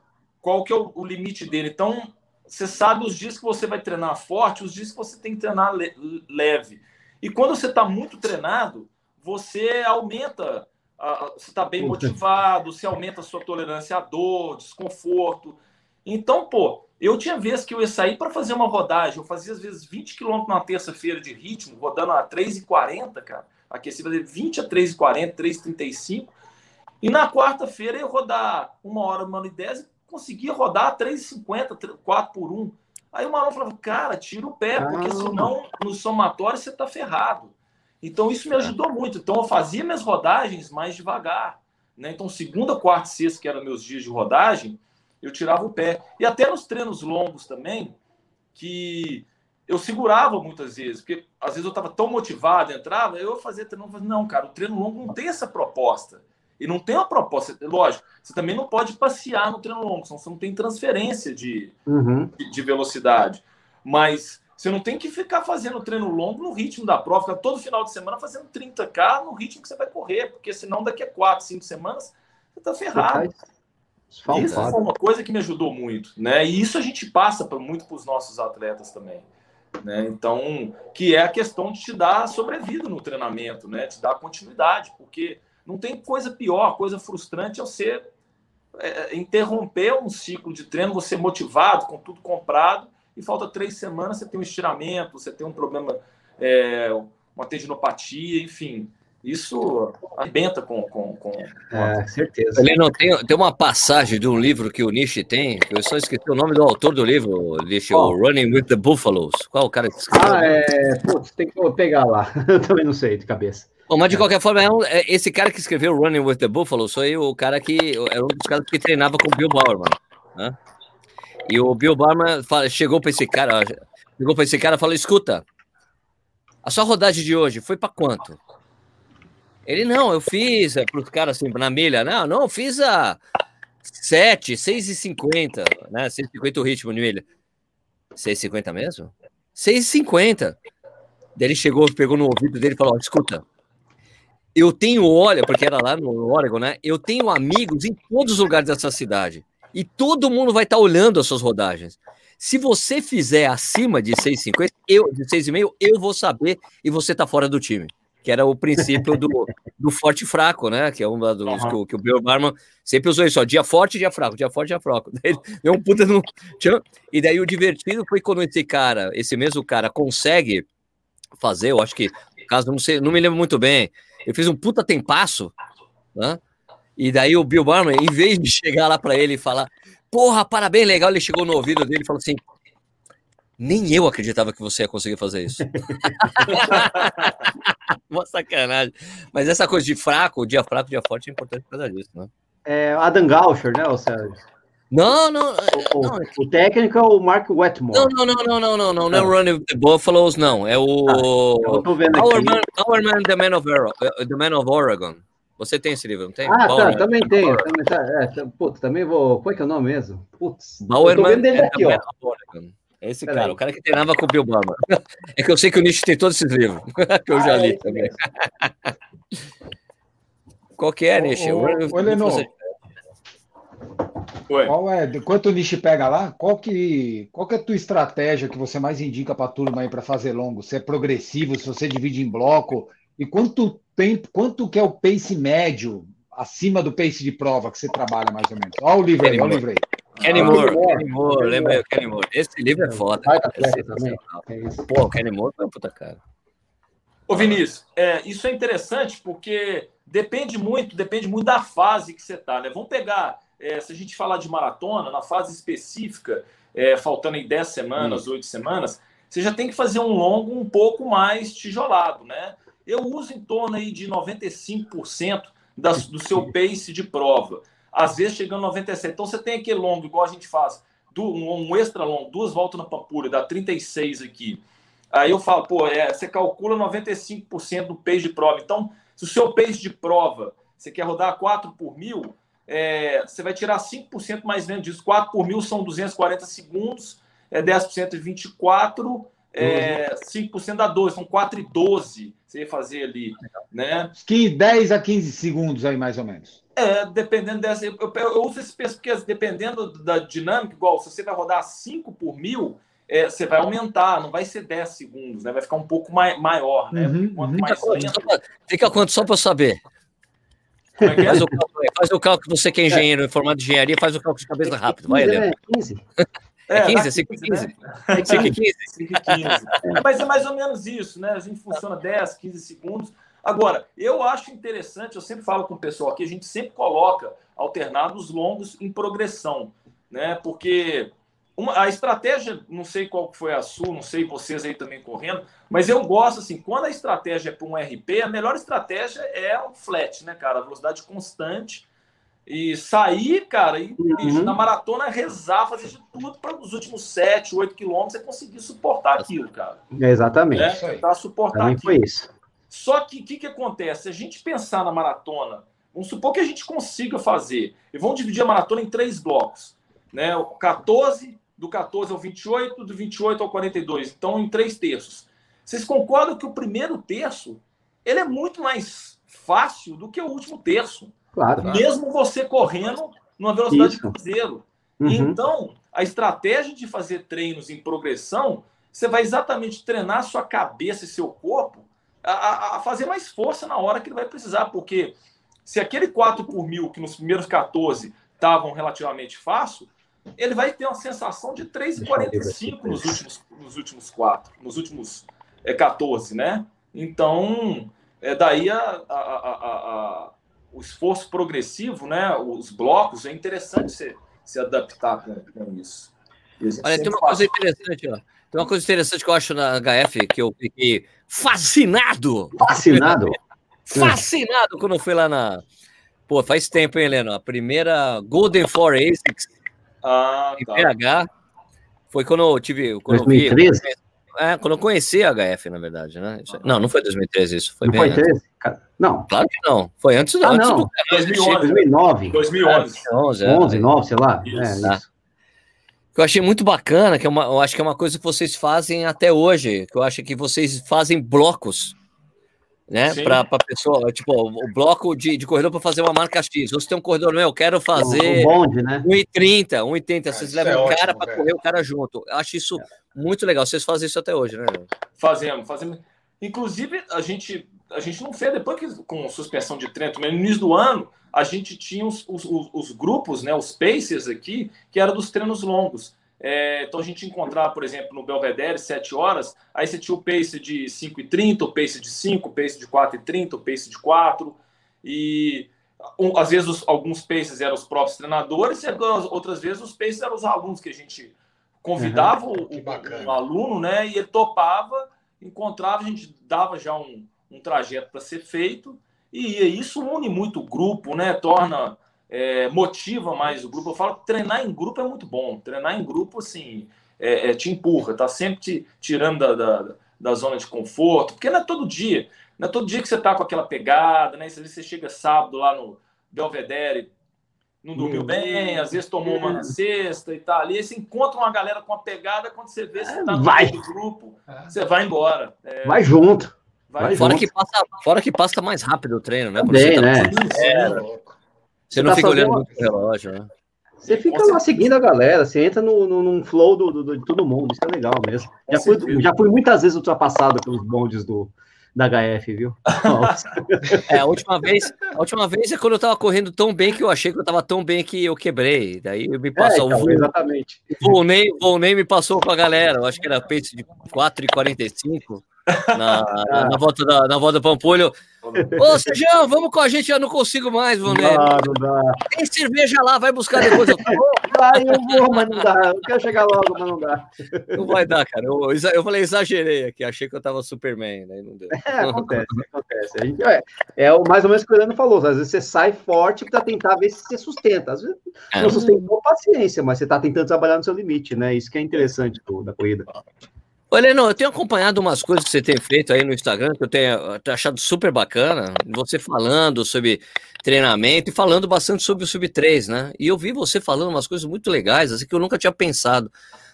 Speaker 2: qual que é o, o, limite dele. Então, você sabe os dias que você vai treinar forte, os dias que você tem que treinar le leve. E quando você está muito treinado, você aumenta, você está bem motivado, você aumenta a sua tolerância à dor, desconforto. Então, pô, eu tinha vezes que eu ia sair para fazer uma rodagem, eu fazia às vezes 20 km na terça-feira de ritmo, rodando a 3,40, cara, aqueci fazer 20 a 3,40, 3,35, e na quarta-feira eu rodar uma hora, uma hora e dez, e conseguia rodar a 3,50, 4 por 1. Aí o Marão falava, cara, tira o pé, porque senão no somatório você tá ferrado. Então isso me ajudou muito. Então eu fazia minhas rodagens mais devagar. Né? Então, segunda, quarta e sexta, que eram meus dias de rodagem, eu tirava o pé. E até nos treinos longos também, que eu segurava muitas vezes, porque às vezes eu estava tão motivado, entrava, eu fazia treino longo, não, cara, o treino longo não tem essa proposta. E não tem uma proposta, lógico, você também não pode passear no treino longo, senão você não tem transferência de, uhum. de, de, velocidade. Mas você não tem que ficar fazendo treino longo no ritmo da prova, ficar todo final de semana fazendo 30K no ritmo que você vai correr, porque senão daqui a 4, 5 semanas você está ferrado. Isso foi uma coisa que me ajudou muito, né? E isso a gente passa muito para os nossos atletas também, né? Então, que é a questão de te dar sobrevida no treinamento, né? Te dar continuidade, porque não tem coisa pior, coisa frustrante é você é, interromper um ciclo de treino, você motivado, com tudo comprado, e falta três semanas, você tem um estiramento, você tem um problema, é, uma tendinopatia, enfim. Isso arrebenta com. com, com,
Speaker 1: é, certeza. Ele não tem, tem uma passagem de um livro que o Nishi tem, eu só esqueci o nome do autor do livro, Nishi, oh. o Running with the Buffaloes. Qual o cara que
Speaker 3: escreveu? Ah, é. Putz, tem que pegar lá. Eu também não sei de cabeça.
Speaker 1: Bom, mas de qualquer forma, é um, é, esse cara que escreveu Running with the Buffalo foi o cara que era um dos caras que treinava com o Bill Bowerman. Né? E o Bill Bowerman fala, chegou para esse cara, chegou para esse cara e falou: escuta, a sua rodagem de hoje foi para quanto? Ele, não, eu fiz é, para os caras assim, na milha. Não, não, eu fiz a 7, 6,50, né? 6,50 o ritmo de milha. 6,50 mesmo? 6,50. Daí ele chegou, pegou no ouvido dele e falou: escuta, eu tenho, olha, porque era lá no Oregon, né? Eu tenho amigos em todos os lugares dessa cidade. E todo mundo vai estar tá olhando as suas rodagens. Se você fizer acima de 6,50, eu de 6,5, eu vou saber e você tá fora do time que era o princípio do, do forte e fraco, né? Que é um dos uhum. que, que, o Bill Barman sempre usou isso, ó, dia forte, dia fraco, dia forte, dia fraco. Daí, deu um puta no... E daí o divertido foi quando esse cara, esse mesmo cara, consegue fazer, eu acho que, caso não sei, não me lembro muito bem, ele fez um puta tempasso, né? E daí o Bill Barman, em vez de chegar lá para ele e falar, porra, parabéns, legal, ele chegou no ouvido dele e falou assim, nem eu acreditava que você ia conseguir fazer isso. Uma sacanagem. Mas essa coisa de fraco, dia fraco, dia forte é importante por causa disso, né?
Speaker 3: É Adam Gauscher, né, o Sérgio?
Speaker 1: Não, não.
Speaker 3: O, não. o, técnico é o Mark Wetmore.
Speaker 1: Não, não, não, não, não, não, não, não é o Running the Buffaloes, não. É o. Ah, eu tô vendo Our, aqui. Man, Our Man, the Man, of the Man of Oregon. Você tem esse livro, não tem?
Speaker 3: Ah, tá, também tenho. Também, tá, é, putz, também vou. Qual é que é o nome mesmo? Putz. Bauerman dele aqui, ó.
Speaker 1: É esse cara, o cara que treinava com o Bill Bama. É que eu sei que o Nietzsche tem todos esses livros, que eu já li ah, é também. Qual que é, Nietzsche? Oi,
Speaker 4: Lenô. Qual é, quanto o Nishi pega lá, qual que, qual que é a tua estratégia que você mais indica para a turma aí para fazer longo? Se é progressivo, se você divide em bloco, e quanto tempo, quanto que é o pace médio acima do pace de prova que você trabalha mais ou menos? Olha o livro aí, olha o livro aí.
Speaker 1: Kenny ah, Moore, Kenny Moore, lembra o Kenny Moore. Esse livro é foda. É Pô, o Kenny Moore foi um puta cara.
Speaker 2: Ô, Vinícius, é, isso é interessante porque depende muito, depende muito da fase que você tá, né? Vamos pegar, é, se a gente falar de maratona, na fase específica, é, faltando aí 10 semanas, hum. 8 semanas, você já tem que fazer um longo um pouco mais tijolado, né? Eu uso em torno aí de 95% das, do seu pace de prova às vezes chegando a 97. Então você tem aquele longo, igual a gente faz, um extra longo, duas voltas na Pampulha, dá 36 aqui. Aí eu falo, pô, é, você calcula 95% do pace de prova. Então, se o seu pace de prova você quer rodar 4 por mil, é, você vai tirar 5% mais menos disso. 4 por mil são 240 segundos, é 10% de 24, é, 5% dá 12, são 4 e 12. Você ia fazer ali, né?
Speaker 4: 10 a 15 segundos aí, mais ou menos.
Speaker 2: É, dependendo dessa. Eu, eu uso esse peso porque dependendo da dinâmica, igual se você vai rodar 5 por mil, é, você vai aumentar, não vai ser 10 segundos, né? Vai ficar um pouco mai, maior, né?
Speaker 1: Uhum, Quanto uhum. mais lento... Fica quanto só para eu saber? É é? Faz, o cálculo, faz o cálculo, você que é engenheiro em formato de engenharia, faz o cálculo de cabeça rápido. Vai, Helena. 15. É 15, é 5 15. Né? É 5 15.
Speaker 2: 5 15. Mas é mais ou menos isso, né? A gente funciona 10, 15 segundos. Agora, eu acho interessante, eu sempre falo com o pessoal aqui, a gente sempre coloca alternados longos em progressão, né? Porque uma, a estratégia, não sei qual foi a sua, não sei vocês aí também correndo, mas eu gosto assim, quando a estratégia é para um RP, a melhor estratégia é o flat, né, cara? A velocidade constante e sair, cara, e uhum. na maratona rezar, fazer de tudo para os últimos 7, 8 quilômetros você conseguir suportar aquilo, cara.
Speaker 3: exatamente.
Speaker 2: Né? Tentar suportar
Speaker 3: Também aquilo. foi isso.
Speaker 2: Só que o que, que acontece? Se a gente pensar na maratona, vamos supor que a gente consiga fazer, e vamos dividir a maratona em três blocos, né? O 14, do 14 ao 28, do 28 ao 42, então em três terços. Vocês concordam que o primeiro terço ele é muito mais fácil do que o último terço? Claro. Mesmo você correndo numa velocidade Isso. de cruzeiro. Uhum. Então, a estratégia de fazer treinos em progressão, você vai exatamente treinar sua cabeça e seu corpo a, a fazer mais força na hora que ele vai precisar, porque se aquele 4 por mil, que nos primeiros 14 estavam relativamente fácil, ele vai ter uma sensação de 3,45 nos últimos, nos últimos 4, nos últimos é, 14, né? Então, é daí a, a, a, o esforço progressivo, né? Os blocos, é interessante se, se adaptar com, com isso.
Speaker 1: Olha, tem uma faz. coisa interessante, ó. Tem uma coisa interessante que eu acho na HF que eu fiquei fascinado.
Speaker 3: Fascinado?
Speaker 1: fascinado quando eu fui lá na. Pô, faz tempo, hein, Helena? A primeira Golden Four ASICs ah, em tá. PH foi quando eu tive. Quando 2013? Eu vi, é, quando eu conheci a HF, na verdade, né? Não, não foi 2013 isso. Foi
Speaker 3: não
Speaker 1: bem
Speaker 3: foi 13? Não.
Speaker 1: Claro que não. Foi antes, ah, antes
Speaker 3: não. do 2009.
Speaker 2: 2011.
Speaker 3: 2011, é, 11, 9, sei lá. Isso. É,
Speaker 1: tá. isso. Que eu achei muito bacana, que é uma, eu acho que é uma coisa que vocês fazem até hoje, que eu acho que vocês fazem blocos né? Para a pessoa, tipo, o bloco de, de corredor para fazer uma marca X. Você tem um corredor, meu, eu quero fazer um bonde, né? 1,30, 1,30. Ah, vocês levam é o cara para correr o cara junto. Eu acho isso é. muito legal. Vocês fazem isso até hoje, né?
Speaker 2: Fazemos, fazemos. Inclusive, a gente, a gente não fez depois que com suspensão de treino, mas no início do ano, a gente tinha os, os, os grupos, né, os pacers aqui, que eram dos treinos longos. É, então a gente encontrava, por exemplo, no Belvedere, 7 horas, aí você tinha o pace de 5,30, o pace de 5, o pace de 4,30, o pace de 4, e um, às vezes os, alguns paces eram os próprios treinadores, e outras vezes os paces eram os alunos que a gente convidava uhum, o, o, aluno, né? E ele topava, encontrava, a gente dava já um, um trajeto para ser feito, e isso une muito o grupo, né? Torna é, motiva mais o grupo. Eu falo que treinar em grupo é muito bom. Treinar em grupo, assim, é, é, te empurra, tá sempre te tirando da, da, da, zona de conforto, porque não é todo dia. Não é todo dia que você tá com aquela pegada, né? Às vezes você chega sábado lá no Belvedere, não dormiu bem, às vezes tomou uma na sexta e tal. Ali você encontra uma galera com uma pegada, quando você vê você tá no
Speaker 3: vai.
Speaker 2: grupo, você vai embora.
Speaker 3: É... Vai junto.
Speaker 1: Vai fora, junto. Que passa, fora que passa mais rápido o treino, né?
Speaker 3: Também,
Speaker 1: tá
Speaker 3: né?
Speaker 1: É, você, não tá fica olhando muito o relógio, né?
Speaker 3: Você fica lá seguindo a galera, você entra no, no, num flow do, do, de todo mundo, isso é legal mesmo. Já fui, já fui muitas vezes ultrapassado pelos bondes do, da HF, viu?
Speaker 1: é, a última vez, a última vez é quando eu tava correndo tão bem que eu achei que eu tava tão bem que eu quebrei. Daí me passou é, então,
Speaker 3: o exatamente.
Speaker 1: O Volney, Volney me passou com a galera, eu acho que era pace de 4,45 na, na, na, volta da, na volta do Pampulho. Ô, Sejão, vamos com a gente, eu não consigo mais. Não dá, dá. Tem cerveja lá, vai buscar depois. Eu,
Speaker 3: vai, eu vou, mas não dá. Eu quero chegar logo, mas não dá.
Speaker 1: Não vai dar, cara. Eu, eu falei, exagerei aqui, achei que eu tava Superman, daí não deu.
Speaker 3: É, acontece, acontece. A gente, é, é mais ou menos o que o Leandro falou. Às vezes você sai forte para tentar ver se você sustenta. Às vezes é. não sustentou paciência, mas você tá tentando trabalhar no seu limite, né? Isso que é interessante do, da corrida.
Speaker 1: Olha, não, eu tenho acompanhado umas coisas que você tem feito aí no Instagram que eu tenho achado super bacana. Você falando sobre treinamento e falando bastante sobre o Sub 3, né? E eu vi você falando umas coisas muito legais, assim, que eu nunca tinha pensado.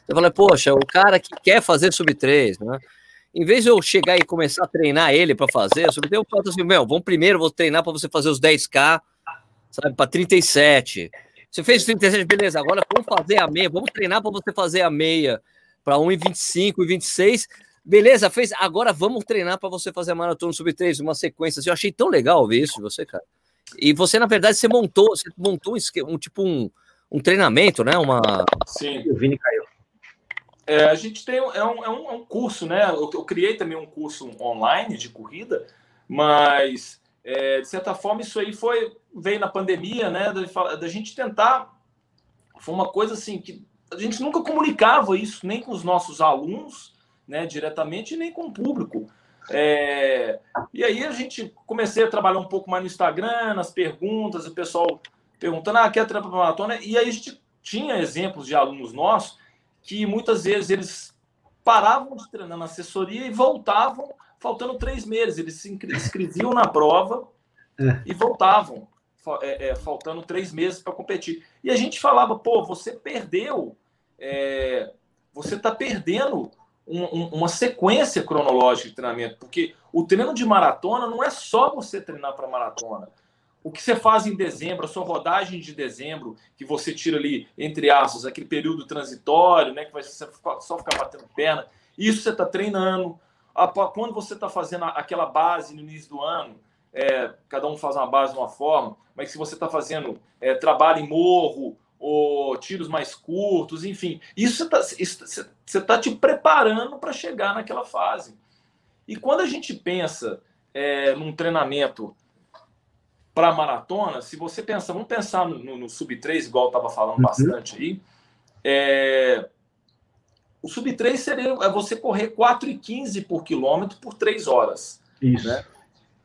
Speaker 1: Eu falei, poxa, o cara que quer fazer Sub 3, né? em vez de eu chegar e começar a treinar ele para fazer, eu eu falo assim, meu, vamos primeiro, vou treinar para você fazer os 10K, sabe, para 37. Você fez 37, beleza, agora vamos fazer a meia, vamos treinar para você fazer a meia para 1,25 e 26. Beleza, fez. Agora vamos treinar para você fazer a maratona sub 3, uma sequência. Eu achei tão legal ver isso de você, cara. E você, na verdade, você montou, você montou um, um tipo um, um treinamento, né? Uma.
Speaker 2: Sim. O Vini caiu. É, a gente tem é um, é um, é um curso, né? Eu, eu, criei também um curso online de corrida, mas é, de certa forma isso aí foi veio na pandemia, né? Da, da gente tentar foi uma coisa assim que a gente nunca comunicava isso nem com os nossos alunos, né? Diretamente nem com o público. É, e aí a gente comecei a trabalhar um pouco mais no Instagram, nas perguntas, o pessoal perguntando, ah, quer trampa para maratona? E aí a gente tinha exemplos de alunos nossos que muitas vezes eles paravam de treinar na assessoria e voltavam faltando três meses. Eles se inscreviam na prova é. e voltavam, é, é, faltando três meses para competir. E a gente falava, pô, você perdeu, é, você está perdendo um, um, uma sequência cronológica de treinamento, porque o treino de maratona não é só você treinar para maratona o que você faz em dezembro, a sua rodagem de dezembro, que você tira ali, entre aspas, aquele período transitório, né, que vai só ficar batendo perna, isso você está treinando. Quando você está fazendo aquela base no início do ano, é, cada um faz uma base de uma forma, mas se você está fazendo é, trabalho em morro, ou tiros mais curtos, enfim, isso você está tá te preparando para chegar naquela fase. E quando a gente pensa é, num treinamento para maratona, se você pensa, vamos pensar no, no, no sub 3, igual eu estava falando uhum. bastante aí, é, o sub 3 seria é você correr 4,15 por quilômetro por 3 horas. Isso. Né?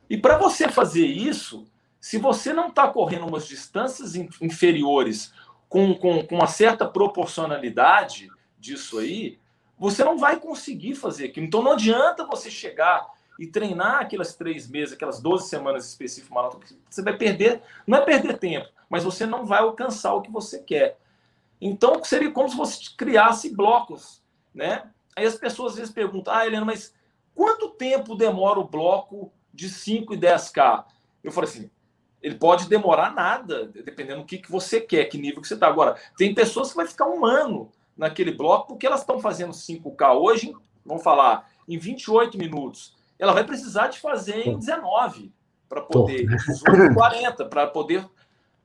Speaker 2: E para você fazer isso, se você não está correndo umas distâncias inferiores com, com, com uma certa proporcionalidade disso aí, você não vai conseguir fazer aquilo. Então não adianta você chegar e treinar aquelas três meses, aquelas 12 semanas específicas maratona, você vai perder, não é perder tempo, mas você não vai alcançar o que você quer. Então, seria como se você criasse blocos, né? Aí as pessoas às vezes perguntam, ah, Helena, mas quanto tempo demora o bloco de 5 e 10K? Eu falei assim, ele pode demorar nada, dependendo do que, que você quer, que nível que você está. Agora, tem pessoas que vai ficar um ano naquele bloco, porque elas estão fazendo 5K hoje, vamos falar, em 28 minutos ela vai precisar de fazer em 19 para poder, 18, 40, para poder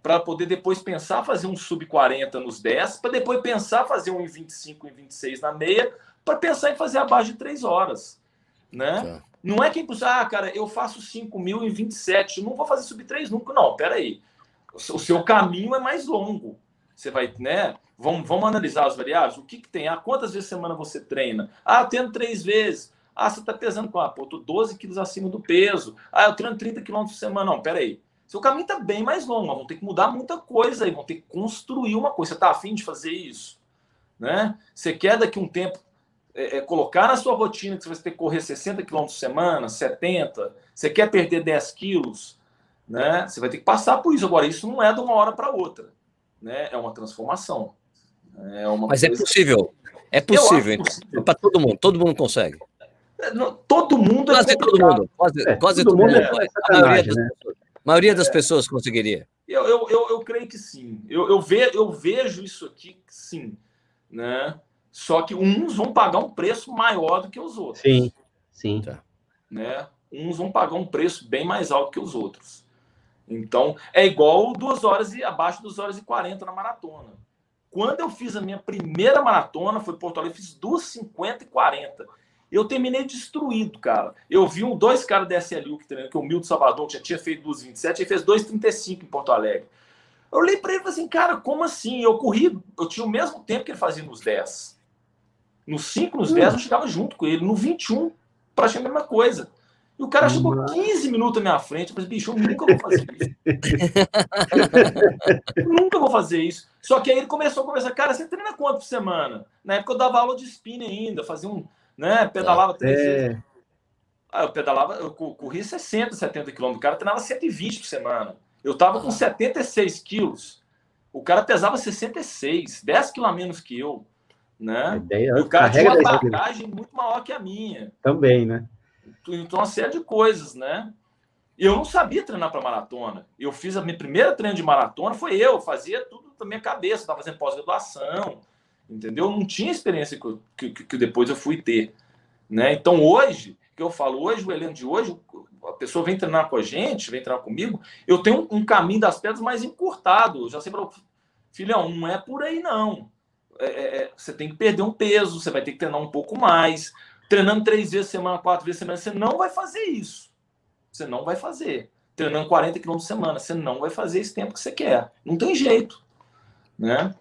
Speaker 2: para poder depois pensar fazer um sub 40 nos 10, para depois pensar fazer um em 25 e 26 na meia, para pensar em fazer abaixo de 3 horas, né? Tá. Não é que ah, cara, eu faço 5 mil em 27, não vou fazer sub 3 nunca, não, pera aí. O seu caminho é mais longo. Você vai, né? Vamos, vamos analisar as variáveis. O que, que tem? Ah, quantas vezes semana você treina? Ah, tendo três vezes. Ah, você está pesando com ah, pô, tô 12 quilos acima do peso. Ah, eu treino 30 quilômetros por semana. Não, peraí. Seu caminho está bem mais longo, vão ter que mudar muita coisa aí, vão ter que construir uma coisa. Você está afim de fazer isso? Né? Você quer daqui um tempo é, é, colocar na sua rotina que você vai ter que correr 60 quilômetros por semana, 70, você quer perder 10 quilos, né? Você vai ter que passar por isso. Agora, isso não é de uma hora para outra, né? É uma transformação.
Speaker 1: É uma Mas é coisa... é possível. É possível. possível. Para todo mundo. Todo mundo consegue.
Speaker 2: Todo mundo
Speaker 1: é quase é todo mundo. Quase, é, quase todo, todo mundo. mundo. É a maioria das, né? pessoas, maioria das pessoas conseguiria.
Speaker 2: Eu, eu, eu, eu, creio que sim. Eu, eu, ve, eu vejo isso aqui, sim. Né? Só que uns vão pagar um preço maior do que os outros.
Speaker 3: Sim, sim.
Speaker 2: Tá. Né? Uns vão pagar um preço bem mais alto que os outros. Então, é igual duas horas e abaixo de 2 horas e 40 na maratona. Quando eu fiz a minha primeira maratona, foi Porto Alegre, fiz 2,50 e 40. Eu terminei destruído, cara. Eu vi um, dois caras da SLU que treinam, que o Milton Salvador já tinha feito 2,27 e fez 2,35 em Porto Alegre. Eu olhei para ele e falei assim, cara, como assim? Eu corri, eu tinha o mesmo tempo que ele fazia nos 10. Nos 5, nos 10, eu chegava junto com ele. No 21, praticamente a mesma coisa. E o cara chegou 15 minutos à minha frente. Eu falei, bicho, eu nunca vou fazer isso. nunca vou fazer isso. Só que aí ele começou a conversar, cara, você treina quanto por semana? Na época eu dava aula de spinning ainda, fazia um, né? Pedalava três é. vezes. Ah, eu pedalava, eu corri 60, 70 quilômetros. O cara treinava 120 por semana. Eu tava com 76 quilos. O cara pesava 66, 10 quilos a menos que eu. Né? Ideia, o cara tinha uma bagagem muito maior que a minha.
Speaker 3: Também, né?
Speaker 2: Então, uma série de coisas, né? Eu não sabia treinar para maratona. Eu fiz a minha primeira treino de maratona, foi eu, fazia tudo da minha cabeça, estava fazendo pós-graduação, entendeu? Não tinha experiência que, que, que, depois eu fui ter. Né? Então, hoje, que eu falo, hoje, o elenco de hoje, a pessoa vem treinar com a gente, vem treinar comigo, eu tenho um, um caminho das pedras mais encurtado. Eu já sei para filhão, não é por aí não. É, é, é, você tem que perder um peso, você vai ter que treinar um pouco mais. Treinando três vezes semana, quatro vezes semana, você não vai fazer isso. Você não vai fazer. Treinando 40 quilômetros por semana, você não vai fazer esse tempo que você quer. Não tem jeito. Né?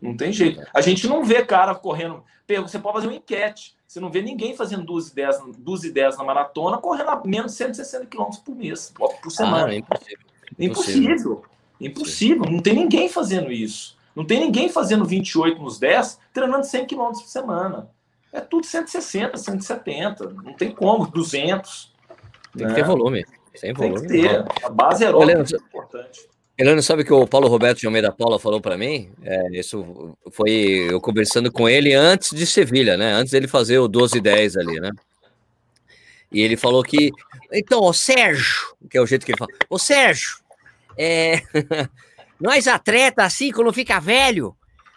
Speaker 2: Não tem jeito. A gente não vê cara correndo. Você pode fazer uma enquete. Você não vê ninguém fazendo 12 e 10, 12 e 10 na maratona correndo a menos de 160 km por mês, por semana. Ah, é impossível. Impossível. Impossível. impossível. Não tem ninguém fazendo isso. Não tem ninguém fazendo 28 nos 10, treinando 100 km por semana. É tudo 160, 170. Não tem como, 200.
Speaker 1: Tem que ter né? volume. Sem volume.
Speaker 2: Tem que ter. A base aeróbica é importante.
Speaker 1: Helena, sabe que o Paulo Roberto de Almeida Paula falou para mim? É, isso foi eu conversando com ele antes de Sevilha, né? Antes dele fazer o 12 10 ali, né? E ele falou que. Então, o Sérgio, que é o jeito que ele fala, ô Sérgio, é, nós atletas, assim, quando fica velho,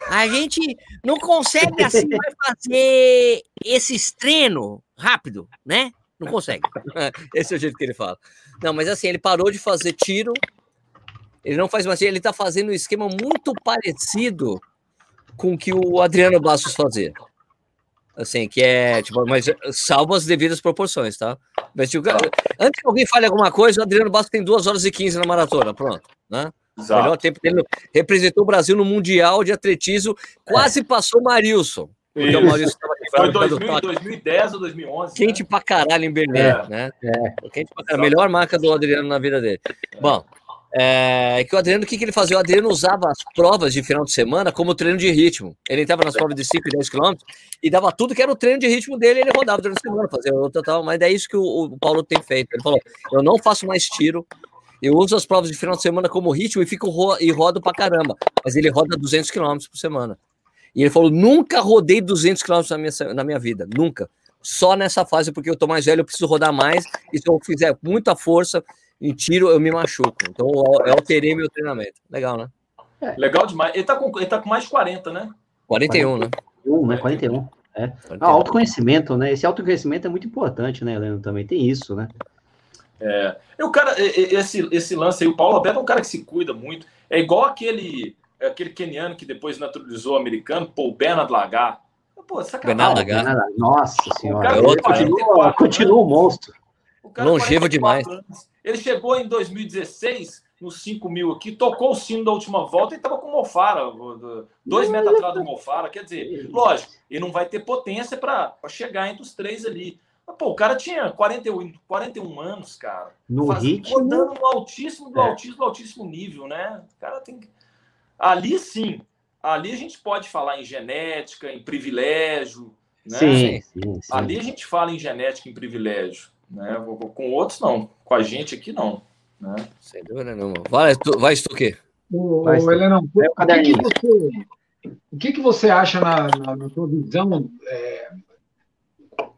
Speaker 1: a gente não consegue assim fazer esses treinos rápido, né? Não consegue. Esse é o jeito que ele fala. Não, mas assim, ele parou de fazer tiro ele não faz mais, ele está fazendo um esquema muito parecido com o que o Adriano Bastos fazia. Assim, que é, tipo, mas salvo as devidas proporções, tá? Mas, tipo, antes que alguém fale alguma coisa, o Adriano Bastos tem 2 horas e 15 na maratona, pronto, né? Exato. Melhor tempo dele representou o Brasil no Mundial de Atletismo, quase é. passou o Marilson.
Speaker 2: Porque o Maurício Foi 2000, 2010 ou 2011.
Speaker 1: Quente né? pra caralho em Berlim, é. né? É. Quente pra caralho. Melhor marca do Adriano na vida dele. É. Bom, é, que o Adriano, o que, que ele fazia? O Adriano usava as provas de final de semana como treino de ritmo. Ele entrava nas provas de 5 e 10 quilômetros e dava tudo que era o treino de ritmo dele, ele rodava durante a semana, fazia o total, mas é isso que o, o, Paulo tem feito. Ele falou: eu não faço mais tiro, eu uso as provas de final de semana como ritmo e fico ro e rodo pra caramba. Mas ele roda 200 quilômetros por semana. E ele falou: nunca rodei 200 quilômetros na minha, na minha vida, nunca. Só nessa fase, porque eu tô mais velho, eu preciso rodar mais, e se eu fizer muita força, em tiro eu me machuco. Então eu alterei meu treinamento. Legal, né?
Speaker 2: É. Legal demais. Ele tá, com, ele tá com mais de 40, né?
Speaker 1: 41, 41 né?
Speaker 3: 41, né? 41. É. 41. Ah, autoconhecimento, né? Esse autoconhecimento é muito importante, né, Helena? Também tem isso, né?
Speaker 2: É. E o cara, esse, esse lance aí, o Paulo Alberto é um cara que se cuida muito. É igual aquele, aquele keniano que depois naturalizou o americano, Paul Bernard Lagar.
Speaker 3: Pô, sacanagem. Lagar. Nossa senhora. O continua, continua o monstro.
Speaker 1: Longevo demais. Anos.
Speaker 2: Ele chegou em 2016, nos 5 mil aqui, tocou o sino da última volta e estava com o Mofara, dois metros atrás do Mofara. Quer dizer, lógico, ele não vai ter potência para chegar entre os três ali. Mas, pô, o cara tinha 41, 41 anos, cara.
Speaker 3: No faz, ritmo. Rodando
Speaker 2: no altíssimo, do é. altíssimo, altíssimo nível, né? O cara tem que. Ali sim, ali a gente pode falar em genética, em privilégio. Né? Sim, sim, sim. Ali a gente fala em genética, em privilégio. Né? Com outros, não. Com a gente aqui, não. Né?
Speaker 1: Sem dúvida nenhuma. Vai, tu, vai tu quê?
Speaker 4: O, Helena, o, que, que você, o que, que você acha na, na, na sua visão? É,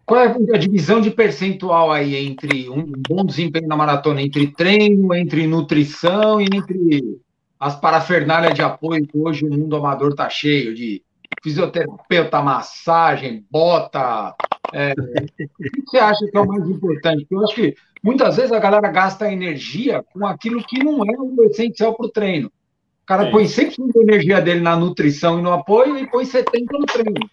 Speaker 4: qual é a divisão de percentual aí entre um bom desempenho na maratona, entre treino, entre nutrição e entre as parafernálias de apoio que hoje o mundo amador está cheio de fisioterapeuta, massagem, bota, é, o que você acha que é o mais importante? Porque eu acho que muitas vezes a galera gasta energia com aquilo que não é o essencial para o treino. O cara Sim. põe 100% da energia dele na nutrição e no apoio e põe 70% no treino.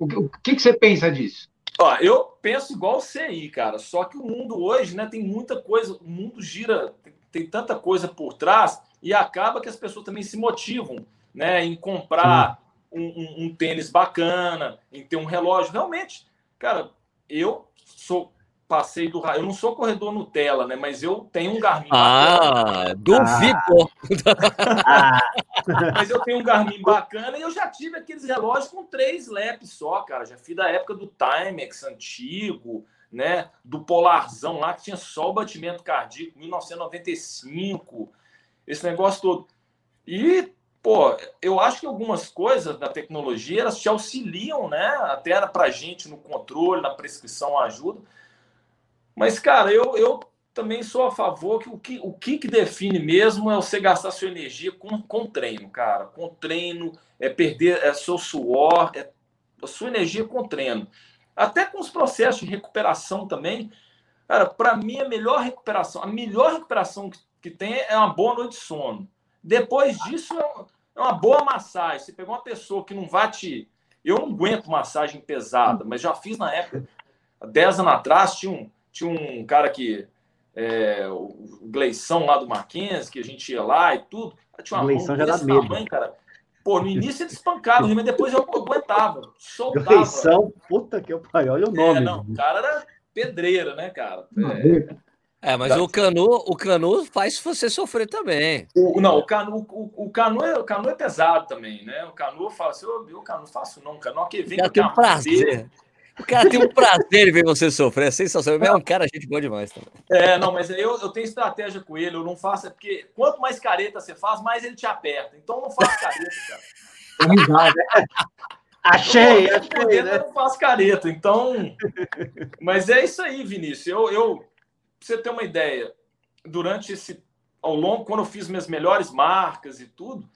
Speaker 4: O que, o que, que você pensa disso?
Speaker 2: Ó, eu penso igual o CI, cara. Só que o mundo hoje né, tem muita coisa, o mundo gira, tem, tem tanta coisa por trás e acaba que as pessoas também se motivam né, em comprar um, um, um, tênis bacana, em ter um relógio. Realmente, cara, eu sou passei do eu não sou corredor Nutella, né? Mas eu tenho um Garmin.
Speaker 1: Ah, duvido.
Speaker 2: Ah. mas eu tenho um Garmin bacana e eu já tive aqueles relógios com três laps só, cara. Já fiz da época do Timex antigo, né? Do Polarzão lá que tinha só o batimento cardíaco, 1995. Esse negócio todo. E pô, eu acho que algumas coisas da tecnologia elas te auxiliam, né? Até para a gente no controle, na prescrição ajuda. Mas, cara, eu, eu também sou a favor que o que, o que, que define mesmo é você gastar sua energia com, com treino, cara. Com treino, é perder é seu suor, é a sua energia com treino. Até com os processos de recuperação também. Cara, para mim, a melhor recuperação, a melhor recuperação que, que tem é uma boa noite de sono. Depois disso, é, é uma boa massagem. Você pegou uma pessoa que não vai te. Eu não aguento massagem pesada, mas já fiz na época. Há 10 anos atrás, tinha um, tinha um cara que. É, o Gleição lá do Mackenzie, que a gente ia lá e tudo. Tinha uma
Speaker 3: Gleição já dá medo. Tamanho,
Speaker 2: cara. Pô, no início ele espancava, mas depois eu aguentava. Soltava.
Speaker 3: Gleição, puta que eu pariu, olha o nome. É,
Speaker 2: não, o cara era pedreira, né, cara? É,
Speaker 1: é, mas o canu, o canu faz você sofrer também.
Speaker 2: O, não, o canu, o, o, canu é, o canu é pesado também, né? O canu fala assim, eu, eu canu não faço não, o canu que vem
Speaker 1: tem um prazer. O cara tem um prazer em ver você sofrer, é sensacional. É um cara, gente boa demais também.
Speaker 2: É, não, mas eu, eu tenho estratégia com ele, eu não faço, é porque quanto mais careta você faz, mais ele te aperta. Então não faço careta, cara.
Speaker 3: Achei, eu, achei.
Speaker 2: Careta, né? Eu não faço careta, então. Mas é isso aí, Vinícius. Eu, eu, você ter uma ideia, durante esse ao longo, quando eu fiz minhas melhores marcas e tudo,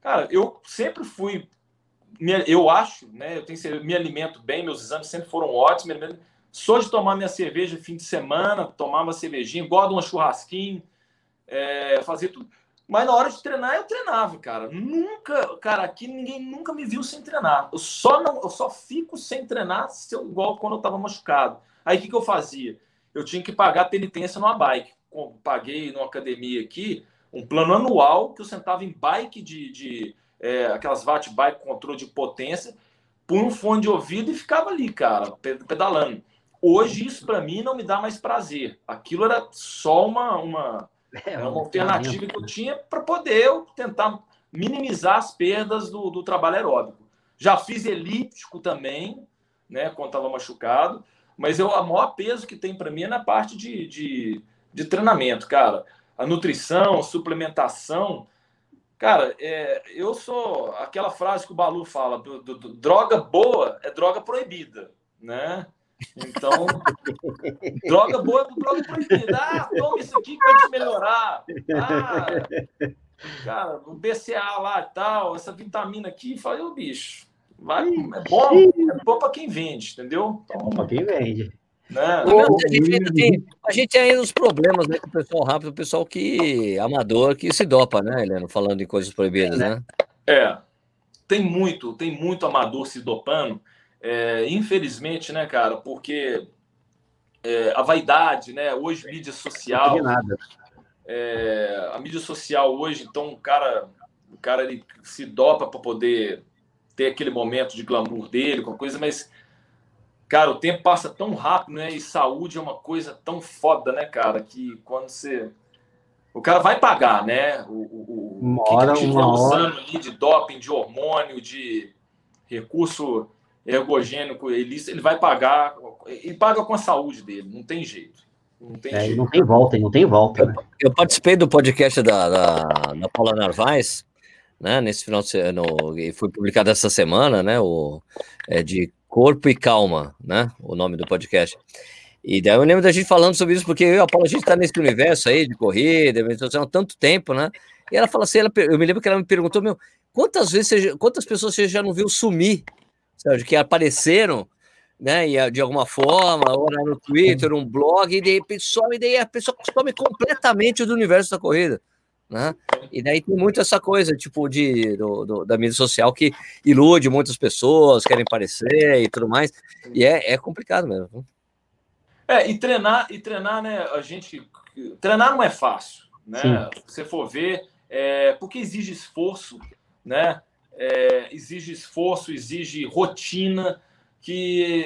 Speaker 2: cara, eu sempre fui, eu acho, né? Eu tenho me alimento bem, meus exames sempre foram ótimos. Sou de tomar minha cerveja fim de semana, tomar uma cervejinha, gosto de uma churrasquinho, é, fazer tudo. Mas na hora de treinar, eu treinava, cara. Nunca, cara, aqui ninguém nunca me viu sem treinar. Eu só não, eu só fico sem treinar se eu, igual quando eu tava machucado. Aí o que, que eu fazia? eu tinha que pagar penitência numa bike. Paguei numa academia aqui um plano anual que eu sentava em bike de, de é, aquelas watt bike controle de potência, punha um fone de ouvido e ficava ali, cara, pedalando. Hoje isso para mim não me dá mais prazer. Aquilo era só uma uma, é, uma alternativa que eu tinha para poder eu tentar minimizar as perdas do, do trabalho aeróbico. Já fiz elíptico também, né, quando estava machucado. Mas eu, o maior peso que tem para mim é na parte de, de, de, treinamento, cara. A nutrição, a suplementação. Cara, é, eu sou aquela frase que o Balu fala: do, do, do, droga boa é droga proibida, né? Então, droga boa é droga proibida. Ah, toma isso aqui que vai te melhorar. Ah, cara, o BCA lá e tal, essa vitamina aqui, falei, o bicho, Vai, é bom, é bom para quem vende, entendeu?
Speaker 3: Então, é bom para quem vende.
Speaker 1: Né? a, gente ainda tem, a gente tem ainda os problemas né, com o pessoal rápido, o pessoal que amador que se dopa, né, Heleno? Falando em coisas proibidas, é, né?
Speaker 2: É, tem muito, tem muito amador se dopando. É, infelizmente, né, cara? Porque é, a vaidade, né? Hoje mídia social. Não nada. É, a mídia social hoje, então o cara, o cara ele se dopa para poder ter aquele momento de glamour dele, com coisa, mas, cara, o tempo passa tão rápido, né? E saúde é uma coisa tão foda, né, cara? Que quando você. O cara vai pagar, né? O, o,
Speaker 3: uma que hora, que uma usando hora.
Speaker 2: ali de doping, de hormônio, de recurso ergogênico, ele, ele vai pagar, e paga com a saúde dele, não tem jeito.
Speaker 3: Não tem, é, jeito. Não tem volta, não tem volta.
Speaker 1: Né? Eu, eu, participei do podcast da, da, da Paula Narvaez, né? Nesse final de semana, foi publicado essa semana, né? O é de Corpo e Calma, né? O nome do podcast. E daí eu lembro da gente falando sobre isso, porque eu e a Paula, a gente está nesse universo aí de corrida, há tanto tempo, né? E ela fala assim, ela, eu me lembro que ela me perguntou, meu, quantas vezes, você, quantas pessoas você já não viu sumir, sabe, que apareceram, né, e, de alguma forma, ou no Twitter, um blog, e de repente some, e daí a pessoa some completamente do universo da corrida né? E daí tem muito essa coisa, tipo, de, do, do, da mídia social que ilude muitas pessoas, querem parecer e tudo mais. E é, é complicado mesmo.
Speaker 2: É, e treinar, e treinar, né? A gente. Treinar não é fácil, né? Sim. Se você for ver, é, porque exige esforço, né? É, exige esforço, exige rotina, que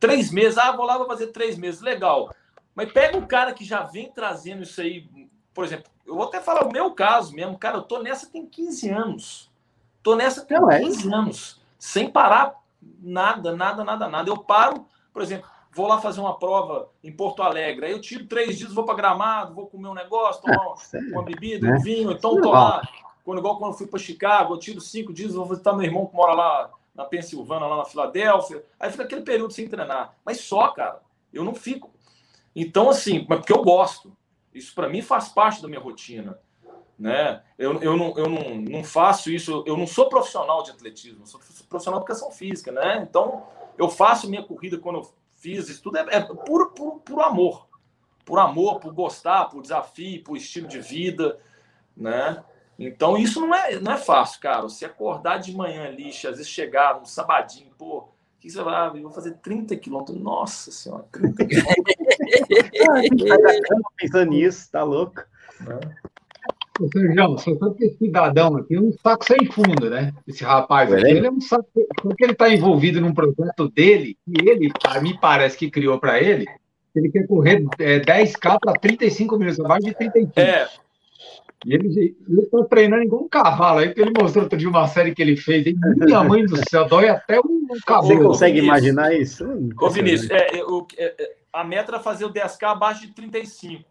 Speaker 2: três meses, ah, vou lá, vou fazer três meses, legal. Mas pega um cara que já vem trazendo isso aí por exemplo, eu vou até falar o meu caso mesmo, cara, eu tô nessa tem 15 anos. Tô nessa tem Não 15 é. anos, sem parar nada, nada, nada, nada. Eu paro, por exemplo, vou lá fazer uma prova em Porto Alegre, aí eu tiro três dias, vou para Gramado, vou comer um negócio, tomar é, uma, uma bebida, né? um vinho, então tô lá quando, igual quando eu fui para Chicago, eu tiro cinco dias, vou visitar meu irmão que mora lá na Pensilvânia, lá na Filadélfia. Aí fica aquele período sem treinar. Mas só, cara, eu não fico. Então, assim, porque eu gosto. Isso para mim faz parte da minha rotina. Né? Eu, eu, não, eu não, não faço isso, eu não sou profissional de atletismo, sou profissional de educação física, né? Então, eu faço minha corrida quando eu fiz isso tudo, é, é puro, puro, puro amor. Por amor, por gostar, por desafio, por estilo de vida, né? Então, isso não é, não é fácil, cara. Você acordar de manhã lixo, às vezes chegar no sabadinho, pô, você vai? Ah, vou fazer 30 quilômetros. Nossa senhora, 30 quilômetros.
Speaker 3: pensando nisso, tá louco. É.
Speaker 4: Ô, Sérgio, só que esse cidadão aqui é um saco sem fundo, né? Esse rapaz aqui, ele é um saco. Porque ele está envolvido num projeto dele, que ele, me parece que criou para ele, ele quer correr é, 10K para 35 minutos, mais de 35. É. E ele está treinando igual um cavalo. Aí que ele mostrou outro dia uma série que ele fez. Hein? Minha mãe do céu, dói até um
Speaker 3: cabelo. Você consegue imaginar isso?
Speaker 2: Ô, Vinícius, é, é, é, a meta era fazer o 10K abaixo de 35,